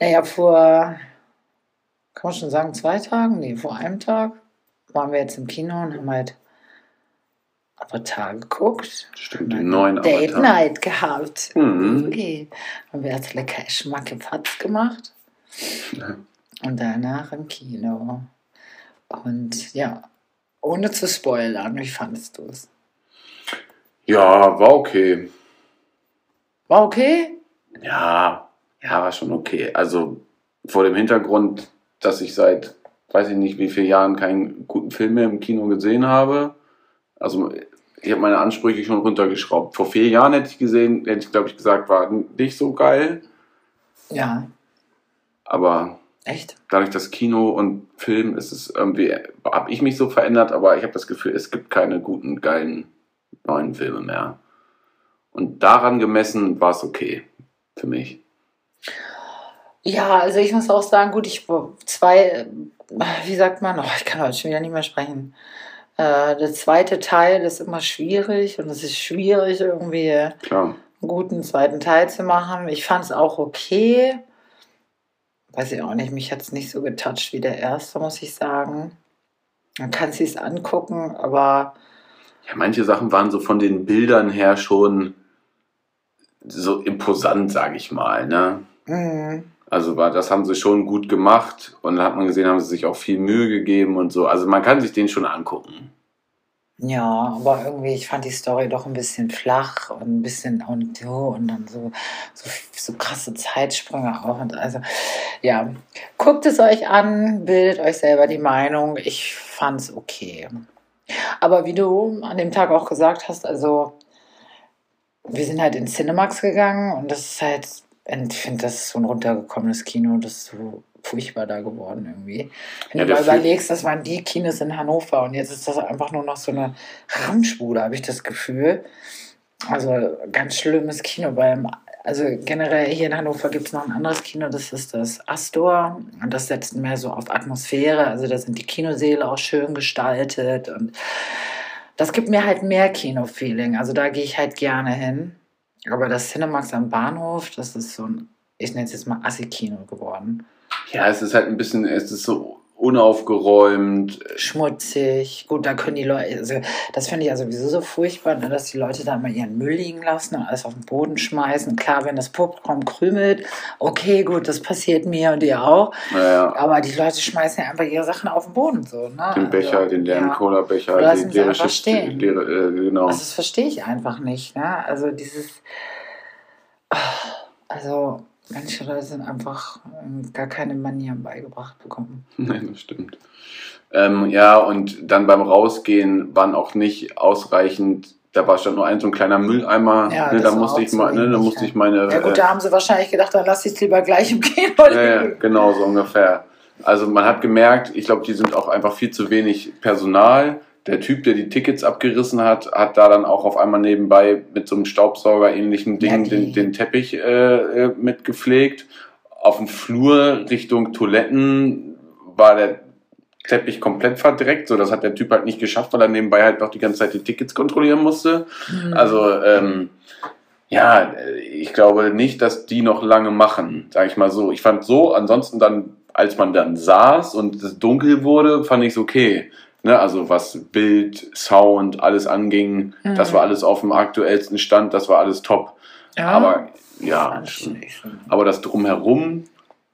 naja, vor, kann man schon sagen, zwei Tagen? Nee, vor einem Tag waren wir jetzt im Kino und haben halt Avatar geguckt. Stimmt, den neuen Date Avatar. Night gehabt. Mhm. Okay. Haben wir jetzt lecker Schmackefatz gemacht. Und danach im Kino. Und ja, ohne zu spoilern, wie fandest du es? Ja, war okay. War okay? Ja, ja, war schon okay. Also vor dem Hintergrund, dass ich seit weiß ich nicht wie vielen Jahren keinen guten Film mehr im Kino gesehen habe. Also ich habe meine Ansprüche schon runtergeschraubt. Vor vier Jahren hätte ich gesehen, hätte ich glaube ich gesagt, war nicht so geil. Ja, Aber echt? dadurch, dass Kino und Film ist es irgendwie, habe ich mich so verändert, aber ich habe das Gefühl, es gibt keine guten, geilen neuen Filme mehr. Und daran gemessen war es okay für mich. Ja, also ich muss auch sagen, gut, ich zwei, wie sagt man, oh, ich kann heute schon wieder nicht mehr sprechen. Äh, der zweite Teil ist immer schwierig und es ist schwierig, irgendwie einen Klar. guten zweiten Teil zu machen. Ich fand es auch okay. Weiß ich auch nicht, mich hat es nicht so getoucht wie der erste, muss ich sagen. Man kann es sich angucken, aber Ja, manche Sachen waren so von den Bildern her schon so imposant, sage ich mal. Ne? mh, Also war, das haben sie schon gut gemacht und dann hat man gesehen, haben sie sich auch viel Mühe gegeben und so. Also man kann sich den schon angucken. Ja, aber irgendwie, ich fand die Story doch ein bisschen flach und ein bisschen und so und dann so, so, so krasse Zeitsprünge auch. Und also, ja, guckt es euch an, bildet euch selber die Meinung. Ich fand's okay. Aber wie du an dem Tag auch gesagt hast, also, wir sind halt in Cinemax gegangen und das ist halt, ich finde, das ist so ein runtergekommenes Kino, das ist so furchtbar da geworden irgendwie. Wenn Ja, du mal überlegst, das waren die Kinos in Hannover und jetzt ist das einfach nur noch so eine Ramschbude, habe ich das Gefühl. Also ganz schlimmes Kino beim, also generell hier in Hannover gibt es noch ein anderes Kino, das ist das Astor und das setzt mehr so auf Atmosphäre, also da sind die Kinosäle auch schön gestaltet und das gibt mir halt mehr Kino-Feeling, also da gehe ich halt gerne hin. Aber das Cinemax am Bahnhof, das ist so ein, ich nenne es jetzt mal Assi-Kino geworden. Ja, es ist halt ein bisschen, es ist so unaufgeräumt. schmutzig. Gut, da können die Leute, also das finde ich ja sowieso so furchtbar, ne, dass die Leute da mal ihren Müll liegen lassen und alles auf den Boden schmeißen. Klar, wenn das Publikum krümelt, okay, gut, das passiert mir und dir auch. Naja, Aber die Leute schmeißen ja einfach ihre Sachen auf den Boden so. Ne? den Becher, Also, den leeren ja. Cola-Becher, stehen. leere, äh, genau. Also das verstehe ich einfach nicht. Ne? Also dieses, also manche Leute sind einfach ähm, gar keine Manieren beigebracht bekommen. Nein, das stimmt. Ähm, ja, und dann beim Rausgehen waren auch nicht ausreichend, da war schon nur ein so ein kleiner Mülleimer, Ja, ne, da musste ich mal, ne, da musste ja. ich meine, Ja gut, äh, da haben sie wahrscheinlich gedacht, dann lass ich es lieber gleich im Kino ja, ja, genau so ungefähr. Also man hat gemerkt, ich glaube, die sind auch einfach viel zu wenig Personal. Der Typ, der die Tickets abgerissen hat, hat da dann auch auf einmal nebenbei mit so einem Staubsauger-ähnlichen Ding Ja, den, den Teppich äh, äh, mitgepflegt. Auf dem Flur Richtung Toiletten war der Teppich komplett verdreckt. So, das hat der Typ halt nicht geschafft, weil er nebenbei halt noch die ganze Zeit die Tickets kontrollieren musste. Hm. Also, ähm, ja, ich glaube nicht, dass die noch lange machen, sage ich mal so. Ich fand so, ansonsten dann, als man dann saß und es dunkel wurde, fand ich es okay. Ne, also was Bild, Sound, alles anging, Mhm. das war alles auf dem aktuellsten Stand, das war alles top. ja, Aber ja, so. aber das drumherum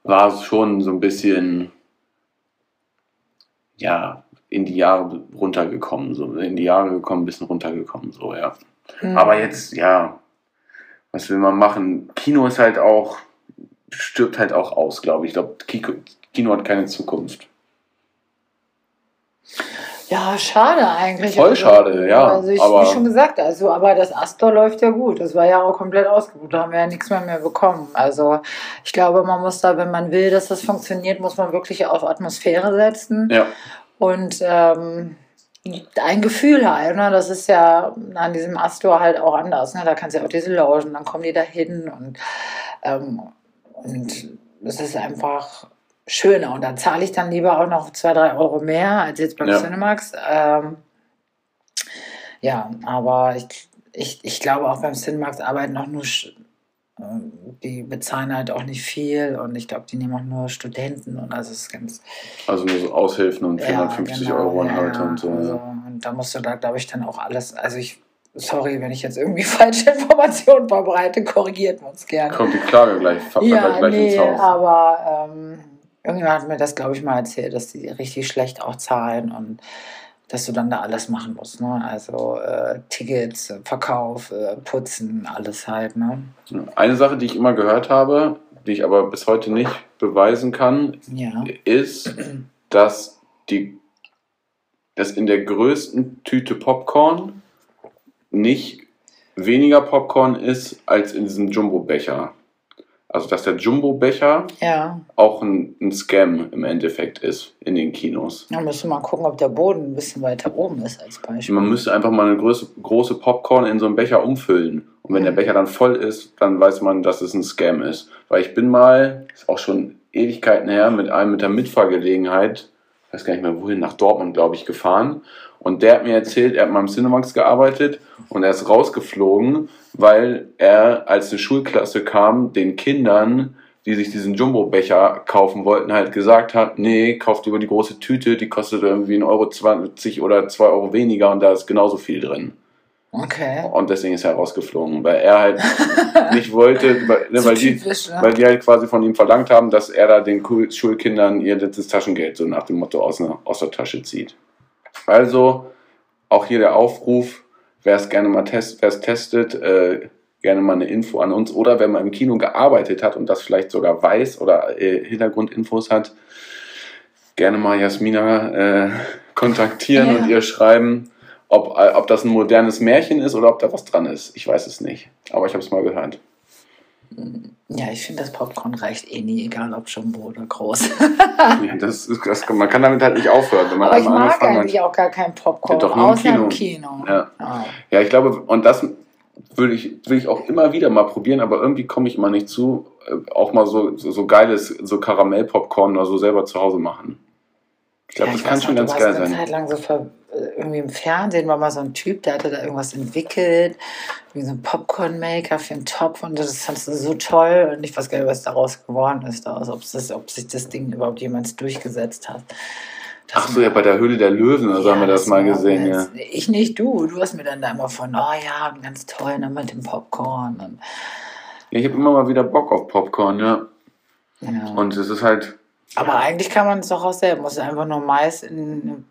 war schon so ein bisschen, ja, in die Jahre runtergekommen, so in die Jahre gekommen, ein bisschen runtergekommen, so, ja. Hm. Aber jetzt, ja, was will man machen? Kino ist halt auch, stirbt halt auch aus, glaube ich. Ich glaube, Kino hat keine Zukunft. Ja, schade eigentlich. Voll schade, ja, Also ich, aber- wie schon gesagt, also aber das Astor läuft ja gut. Das war ja auch komplett ausgebucht. Da haben wir ja nichts mehr mehr bekommen. Also ich glaube, man muss da, wenn man will, dass das funktioniert, muss man wirklich auf Atmosphäre setzen Ja, und ähm, ein Gefühl halt. Ne? Das ist ja an diesem Astor halt auch anders. Ne? Da kannst du ja auch diese Logen, dann kommen die da hin und, ähm, und es ist einfach schöner. Und da zahle ich dann lieber auch noch zwei, drei Euro mehr als jetzt beim Ja. Cinemax. Ähm, ja, aber ich, ich, ich glaube auch beim Cinemax arbeiten auch nur, ähm, die bezahlen halt auch nicht viel und ich glaube, die nehmen auch nur Studenten und also es ist ganz Also nur so Aushilfen und ja, 450 genau, Euro ja, Anhalter und so. Also, ja. und da musst du da, glaube ich, dann auch alles, also ich, sorry, wenn ich jetzt irgendwie falsche Informationen verbreite, korrigiert uns gerne. Kommt die Klage gleich, Ja, gleich nee, ins Haus. aber ähm, irgendjemand hat mir das, glaube ich, mal erzählt, dass die richtig schlecht auch zahlen und dass du dann da alles machen musst. Ne? Also äh, Tickets, äh, Verkauf, äh, Putzen, alles halt. Ne? Eine Sache, die ich immer gehört habe, die ich aber bis heute nicht beweisen kann, Ja. ist, dass die dass in der größten Tüte Popcorn nicht weniger Popcorn ist als in diesem Jumbo-Becher. Also dass der Jumbo-Becher Ja. auch ein, ein Scam im Endeffekt ist in den Kinos. Da musst du mal gucken, ob der Boden ein bisschen weiter oben ist als Beispiel. Man müsste einfach mal eine große, große Popcorn in so einen Becher umfüllen. Und wenn der Becher dann voll ist, dann weiß man, dass es ein Scam ist. Weil ich bin mal, ist auch schon Ewigkeiten her, mit einem mit der Mitfahrgelegenheit, ich weiß gar nicht mehr wohin, nach Dortmund, glaube ich, gefahren. Und der hat mir erzählt, er hat mal im Cinemax gearbeitet und er ist rausgeflogen, weil er, als eine Schulklasse kam, den Kindern, die sich diesen Jumbo-Becher kaufen wollten, halt gesagt hat, nee, kauft lieber die große Tüte, die kostet irgendwie 1,20 Euro 20 oder 2 Euro weniger und da ist genauso viel drin. Okay. Und deswegen ist er rausgeflogen, weil er halt nicht wollte, weil, ne, weil, die, typisch, ne? weil die halt quasi von ihm verlangt haben, dass er da den Schulkindern ihr letztes Taschengeld so nach dem Motto aus, ne, aus der Tasche zieht. Also auch hier der Aufruf, wer es gerne mal test, wer es testet, äh, gerne mal eine Info an uns oder wenn man im Kino gearbeitet hat und das vielleicht sogar weiß oder äh, Hintergrundinfos hat, gerne mal Jasmina äh, kontaktieren Ja. und ihr schreiben, ob, äh, ob das ein modernes Märchen ist oder ob da was dran ist. Ich weiß es nicht, aber ich habe es mal gehört. Ja, ich finde, das Popcorn reicht eh nie, egal ob Jumbo oder groß. Ja, das, das, man kann damit halt nicht aufhören. Wenn man Aber ich mag hat. eigentlich auch gar kein Popcorn, Ja, doch, nur im außer im Kino. Kino. Ja. Ah. Ja, ich glaube, und das will ich, will ich auch immer wieder mal probieren, aber irgendwie komme ich mal nicht zu, äh, auch mal so, so, so geiles, so Karamell-Popcorn oder so selber zu Hause machen. Ich glaube, Ja, das ich kann schon ganz geil warst eine sein. Zeit lang so ver, irgendwie im Fernsehen war mal so ein Typ, der hatte da irgendwas entwickelt, wie so ein Popcorn-Maker für einen Topf und das fandst du so toll und ich weiß gar nicht, was daraus geworden ist, daraus, ob, das, ob sich das Ding überhaupt jemals durchgesetzt hat. Das Ach so, ja, bei der Höhle der Löwen, oder so haben wir das mal war gesehen, ja. Ich nicht, du. Du hast mir dann da immer von, oh ja, ganz toll, ne, mit dem Popcorn. Und, Ja, ich habe immer mal wieder Bock auf Popcorn, ja. ja. Und es ist halt aber eigentlich kann man es doch auch selber. Muss einfach nur Mais in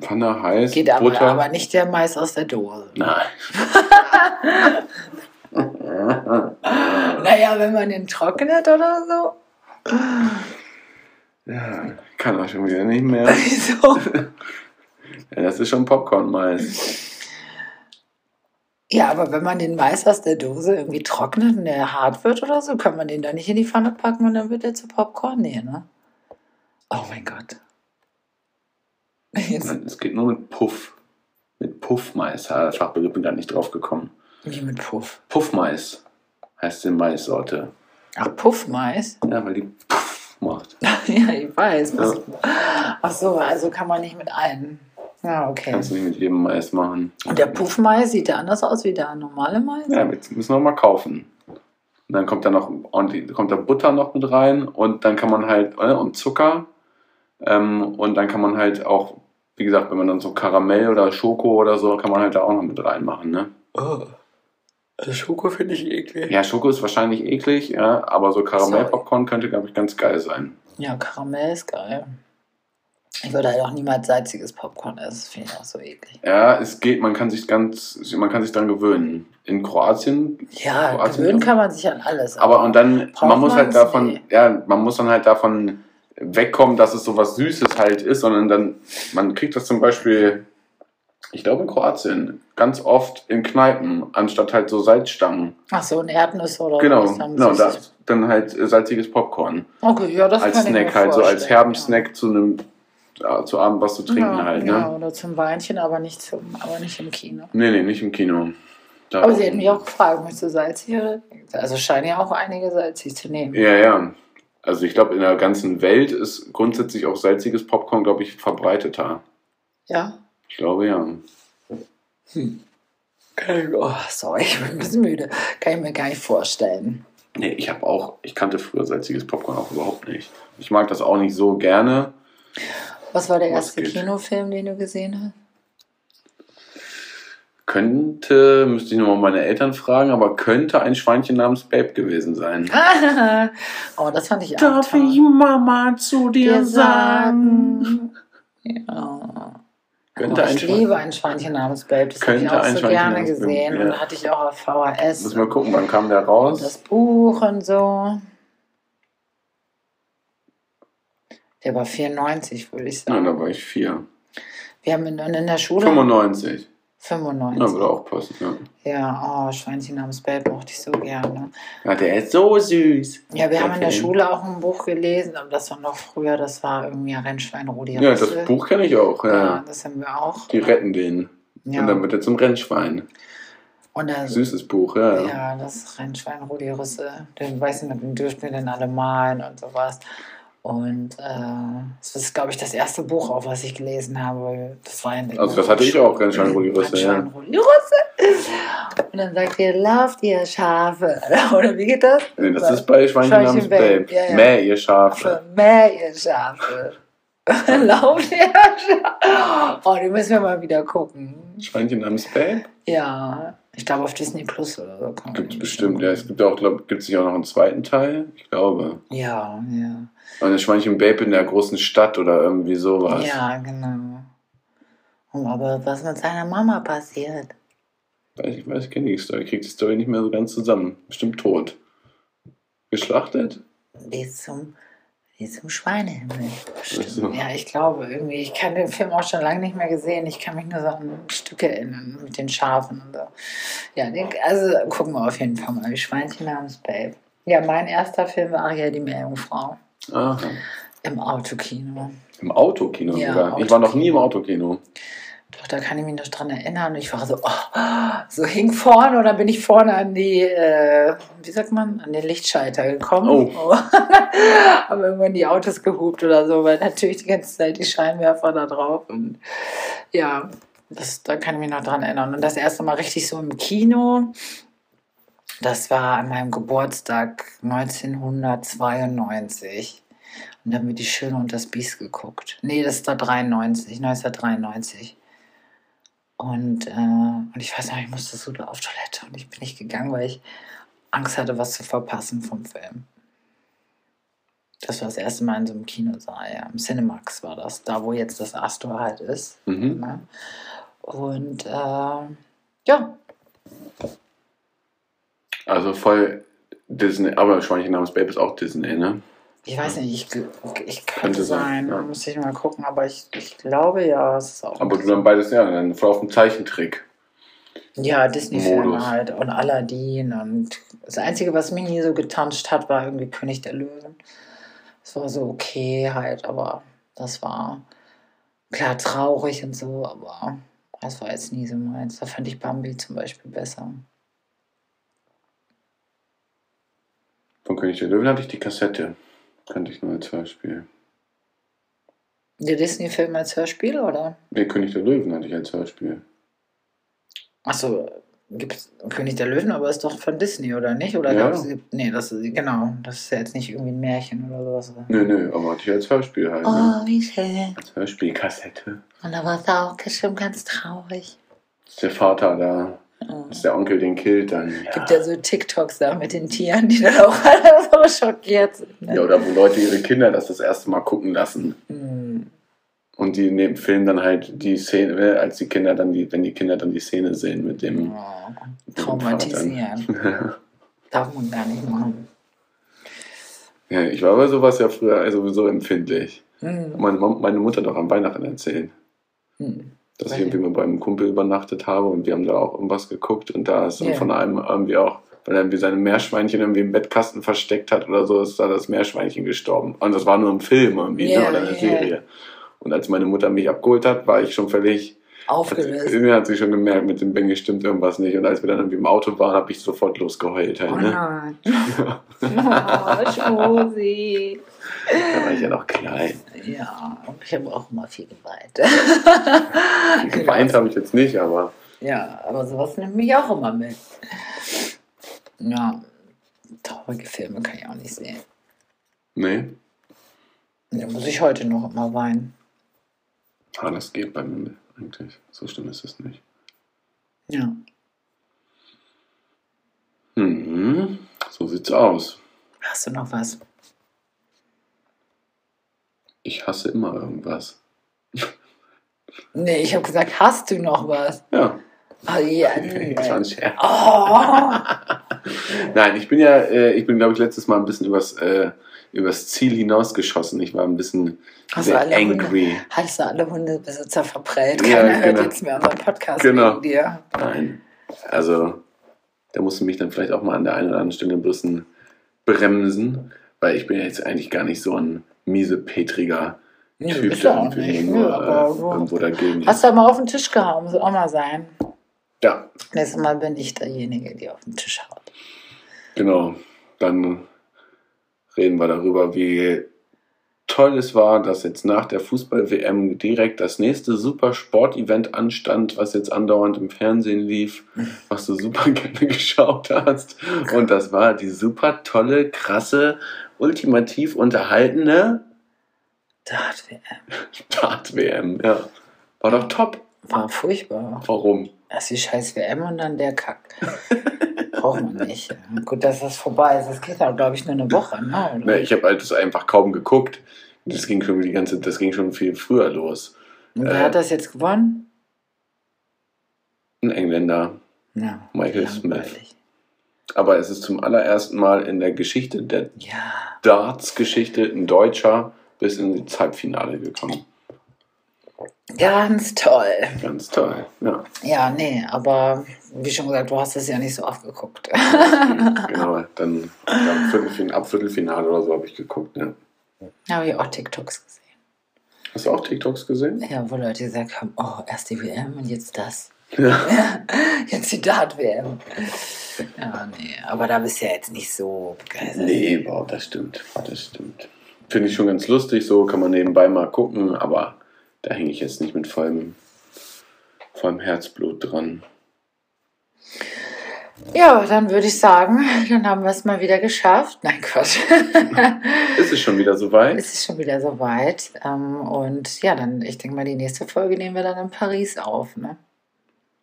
Pfanne heiß, Geht aber, Butter. aber nicht der Mais aus der Dose. Nein. Naja, wenn man den trocknet oder so. Ja, kann auch schon wieder nicht mehr. Wieso? Ja, das ist schon Popcorn-Mais. Ja, aber wenn man den Mais aus der Dose irgendwie trocknet und der hart wird oder so, kann man den da nicht in die Pfanne packen und dann wird der zu Popcorn? Nee, ne? Oh mein Gott. Jetzt, Es geht nur mit Puff. Mit Puffmais. Ja, Fachbegriff bin gar nicht drauf gekommen. wie mit Puff. Puffmais heißt die Maissorte. Ach, Puffmais? Ja, weil die Puff macht. ja, ich weiß. Ja. Ach so, also kann man nicht mit allen. Ja, okay. Kannst du nicht mit jedem Mais machen. Und der Puffmais sieht der anders aus wie der normale Mais? Ja, jetzt müssen wir mal kaufen. Und dann kommt da noch ordentlich, kommt da Butter noch mit rein und dann kann man halt, äh, und Zucker. Ähm, und dann kann man halt auch, wie gesagt, wenn man dann so Karamell oder Schoko oder so, kann man halt da auch noch mit reinmachen, ne? Oh. Also Schoko finde ich eklig. Ja, Schoko ist wahrscheinlich eklig, ja, aber so Karamellpopcorn könnte, glaube ich, ganz geil sein. Ja, Karamell ist geil. Ich würde halt auch niemals salziges Popcorn essen. Das finde ich auch so eklig. Ja, es geht, man kann sich ganz, man kann sich dran gewöhnen. In Kroatien, Ja, Kroatien- gewöhnen kann man sich an alles. aber und dann, man muss halt davon, Nee. ja, man muss dann halt davon wegkommen, dass es so was Süßes halt ist, sondern dann, man kriegt das zum Beispiel, ich glaube in Kroatien, ganz oft in Kneipen, anstatt halt so Salzstangen. Ach so, ein Erdnüsse oder Genau, was dann genau, das, dann halt äh, salziges Popcorn. Okay, ja, das als kann ich mir Snack halt, so als vorstellen, herben ja. Snack zu einem, ja, zu Abend was zu trinken ja, halt, ne? Ja, oder zum Weinchen, aber nicht, zum, aber nicht im Kino. Nee, nee, nicht im Kino. Da- Aber sie hätten mich auch gefragt, möchtest du salzig? Also scheinen ja auch einige salzig zu nehmen. Ja, ja. Also ich glaube, in der ganzen Welt ist grundsätzlich auch salziges Popcorn, glaube ich, verbreiteter. Ja? Ich glaube ja. Ich, oh, sorry, ich bin ein bisschen müde. Kann ich mir gar nicht vorstellen. Nee, ich habe auch, ich kannte früher salziges Popcorn auch überhaupt nicht. Ich mag das auch nicht so gerne. Was war der Was erste geht? Kinofilm, den du gesehen Könnte, müsste ich nochmal meine Eltern fragen, aber könnte ein Schweinchen namens Babe gewesen sein. oh, das fand ich auch toll. Mama zu dir sagen? Ja. Könnte oh, ein ich Schwein- liebe ein Schweinchen namens Babe. Das habe ich auch ein so gerne gesehen. ja. Und da hatte ich auch auf VHS. Müssen wir gucken, wann kam der raus? das Buch und so. Der war 94, würde ich sagen. da war ich vier. Wir haben in, in der Schule 95. 95. Ja, würde auch passen, ja. Ja, oh, Schweinchen namens Babe mochte ich so gerne. Ja, der ist so süß. Ja, wir haben in der. Schule auch ein Buch gelesen, aber das war noch früher, das war irgendwie Rennschwein Rudi Ja, Rüssel. das Buch kenne ich auch. Ja. Ja, das haben wir auch. Die retten den. Ja. Und dann wird er zum Rennschwein. Und dann, Süßes Buch, ja. ja, das Rennschwein Rudi Rüssel, den weiß nicht, den dürften wir dann alle malen und sowas. Und äh, das ist, glaube ich, das erste Buch, auch was ich gelesen habe. Das war in der Also das hatte ich auch, ja. Rennschwein Rudi Rüssel. Und dann sagt ihr, lauft ihr Schafe. Oder wie geht das? Nee, das ist bei Schweinchen namens Babe, Babe. ja, ja. Mäh, ihr Schafe. Mäh ihr Schafe. Lauft ihr Schafe. Oh, die müssen wir mal wieder gucken. Schweinchen namens Babe? Ja, ich glaube auf Disney Plus oder so. Gibt es bestimmt, ja. Es gibt auch, glaub, gibt es nicht auch noch einen zweiten Teil? Ich glaube. Ja, ja. Und das Schweinchen Babe in der großen Stadt oder irgendwie sowas. Ja, genau. Oh, aber was mit seiner Mama passiert? Weiß ich weiß, ich kenne die Story. Ich krieg die Story nicht mehr so ganz zusammen. Bestimmt tot. Geschlachtet? Bis zum, bis zum Schweinehimmel. So. Ja, ich glaube irgendwie. Ich kann den Film auch schon lange nicht mehr gesehen. Ich kann mich nur so an Stücke erinnern mit den Schafen und so. Ja, den, also gucken wir auf jeden Fall mal. Die Schweinchen namens Babe. Ja, mein erster Film war Aria die Meerjungfrau. Aha. Im Autokino. Im Autokino Ja, sogar. Ich war noch nie im Autokino. Doch, da kann ich mich noch dran erinnern. Und ich war so, oh, so hing vorne und dann bin ich vorne an die, äh, wie sagt man, an den Lichtschalter gekommen. Oh. Haben irgendwann die Autos gehupt oder so, weil natürlich die ganze Zeit die Scheinwerfer da drauf. Und ja, das, da kann ich mich noch dran erinnern. Und das erste Mal richtig so im Kino, das war an meinem Geburtstag 1992. Und da haben wir die Schöne und das Biest geguckt. Nee, das ist da 93, 1993. Und, äh, und ich weiß noch, ich musste so auf Toilette und ich bin nicht gegangen, weil ich Angst hatte, was zu verpassen vom Film. Das war das erste Mal in so einem Kinosaal, ja. Im Cinemax war das, da wo jetzt das Astor halt ist. Mhm. Ne? Und äh, ja, Also voll Disney. Aber Schweinchen namens Babe ist auch Disney, ne? Ich weiß nicht, ich, ich könnte sein, sein, ja. muss ich mal gucken, aber ich, ich glaube ja, es ist auch. Aber du dann beides, ja, dann voll auf dem Zeichentrick. Ja, Disney-Filme halt und Aladdin und das Einzige, was mich nie so getanscht hat, war irgendwie König der Löwen. Es war so okay halt, aber das war klar traurig und so, aber das war jetzt nie so meins. Da fand ich Bambi zum Beispiel besser. Von König der Löwen hatte ich die Kassette. Kannte ich nur als Hörspiel. Der Disney-Film als Hörspiel, oder? Nee, König der Löwen hatte ich als Hörspiel. Achso, gibt's König der Löwen, aber ist doch von Disney, oder nicht? Oder Ja. gab's, nee, das ist, genau, das ist ja jetzt nicht irgendwie ein Märchen oder sowas. Nö, nö, aber hatte ich als Hörspiel halt. Ne? Oh, wie schön. Als Hörspielkassette. Und da war es auch bestimmt ganz traurig. Ist der Vater da, Ist der Onkel den killt dann. Gibt ja so TikToks da mit den Tieren, die dann auch alle so schockiert sind. Ne? Ja, oder wo Leute ihre Kinder das das erste Mal gucken lassen. Hm. Und die neben Film dann halt die Szene, äh, als die Kinder dann die, wenn die Kinder dann die Szene sehen mit dem. Oh, mit traumatisieren. Darf man gar nicht machen. ja, ich war bei sowas ja früher sowieso empfindlich. Hm. Meine, meine Mutter auch an Weihnachten erzählt, Hm. Dass ich irgendwie mal beim Kumpel übernachtet habe und wir haben da auch irgendwas geguckt und da ist dann Ja. von einem irgendwie auch, weil er irgendwie seine Meerschweinchen irgendwie im Bettkasten versteckt hat oder so, ist da das Meerschweinchen gestorben. Und das war nur im Film irgendwie, Ja, ne, oder eine ja. Serie. Und als meine Mutter mich abgeholt hat, war ich schon völlig Aufgelöst. Mir hat sich schon gemerkt, mit dem Benny stimmt irgendwas nicht. Und als wir dann irgendwie im Auto waren, habe ich sofort losgeheult. Halt, Oh ne? nein. Oh, Schmusi. Da war ich ja noch klein. Ja, und ich habe auch immer viel geweint. Geweint habe ich jetzt nicht, aber Ja, aber sowas nimmt mich auch immer mit. Ja, traurige Filme kann ich auch nicht sehen. nee. Da muss ich heute noch immer weinen. Ah, das geht bei mir eigentlich. So schlimm ist es nicht. Ja. Mhm. So sieht's aus. Hast du noch was? Ich hasse immer irgendwas. Nee, ich habe gesagt, hast du noch was? Ja. Ah, ja. Das war ein Nee. Scherz. Oh, Nein, ich bin ja, äh, ich bin, glaube ich, letztes Mal ein bisschen übers, äh, übers Ziel hinausgeschossen. Ich war ein bisschen du sehr angry. hast du alle Hundebesitzer verprellt? Ja, Keiner hört genau. jetzt mehr unseren Podcast Genau. wegen dir. Nein. Also, da musst du mich dann vielleicht auch mal an der einen oder anderen Stelle ein bisschen bremsen, weil ich bin ja jetzt eigentlich gar nicht so ein miesepetriger Nee, Typ, der irgendwie aber äh, irgendwo dagegen Hast du mal auf den Tisch gehauen, muss auch mal sein. Ja, Nächstes Mal bin ich derjenige, die auf den Tisch haut. genau. Dann reden wir darüber, wie toll es war, dass jetzt nach der Fußball-WM direkt das nächste super Sportevent anstand, was jetzt andauernd im Fernsehen lief, was du super gerne geschaut hast. Und das war die super tolle, krasse, ultimativ unterhaltene Dart WM. Dart-WM. Ja. War doch top. War furchtbar. Warum? Erst die scheiß WM und dann der Kack. Braucht man nicht. Gut, dass das vorbei ist. Das geht auch, glaube ich, nur eine Woche. Ne? Ne, ich habe halt das einfach kaum geguckt. Das ging schon die ganze, das ging schon viel früher los. und wer äh, hat das jetzt gewonnen? Ein Engländer. Ja, Michael Smith. Aber es ist zum allerersten Mal in der Geschichte der Ja, Darts-Geschichte ein Deutscher bis ins Halbfinale gekommen. ganz toll. Ganz toll. Ja, Ja, nee, aber wie schon gesagt, du hast es ja nicht so oft geguckt. genau. Dann ab Viertelfinale, ab Viertelfinale oder so habe ich geguckt. Ja. Habe ich auch TikToks gesehen. Hast du auch TikToks gesehen? Ja, wo Leute gesagt haben, oh, erst die WM und jetzt das. Ja. Jetzt die Dart-WM. Ja, nee, aber da bist du ja jetzt nicht so begeistert. Nee, boah, das stimmt. Das stimmt. Finde ich schon ganz lustig, so kann man nebenbei mal gucken, aber da hänge ich jetzt nicht mit vollem, vollem Herzblut dran. Ja, dann würde ich sagen, dann haben wir es mal wieder geschafft. Nein, Quatsch. Ist es schon wieder soweit? es ist schon wieder soweit. Ähm, und ja, dann, ich denke mal, die nächste Folge nehmen wir dann in Paris auf. Ne?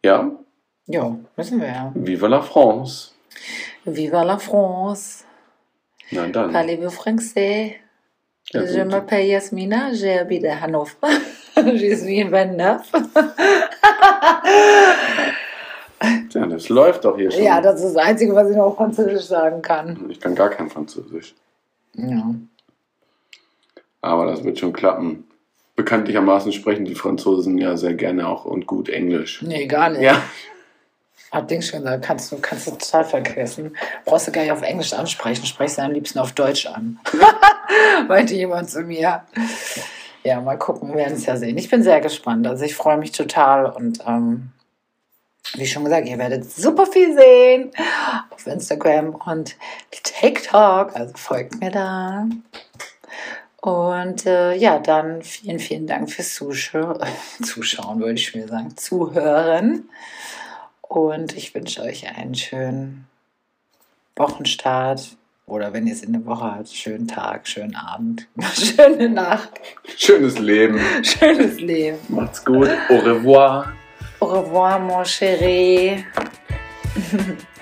Ja? Ja, müssen wir ja. Viva la France! Viva la France! Na dann. Parlez-vous français? Ja, Je m'appelle Yasmina, j'habite à Hannover. Je suis 29. Ja, das läuft doch hier schon. Ja, das ist das Einzige, was ich noch auf Französisch sagen kann. ich kann gar kein Französisch. Ja. Aber das wird schon klappen. Bekanntlichermaßen sprechen die Franzosen ja sehr gerne auch und gut Englisch. Nee, gar nicht. Ja. Hab Ding schon gesagt, kannst du, kannst du total vergessen. Brauchst du gar nicht auf Englisch ansprechen, sprechst du am liebsten auf Deutsch an. Meinte jemand zu mir. Ja, mal gucken, wir werden es ja sehen. Ich bin sehr gespannt. Also ich freue mich total und ähm, wie schon gesagt, ihr werdet super viel sehen auf Instagram und TikTok. Also folgt mir da. Und äh, ja, dann vielen, vielen Dank fürs Zuschau Zuschauen, würde ich mir sagen, Zuhören. Und ich wünsche euch einen schönen Wochenstart. Oder wenn ihr es in der Woche habt, schönen Tag, schönen Abend, schöne Nacht, Schönes Leben. schönes Leben. Macht's gut. Au revoir. Au revoir, mon chéri.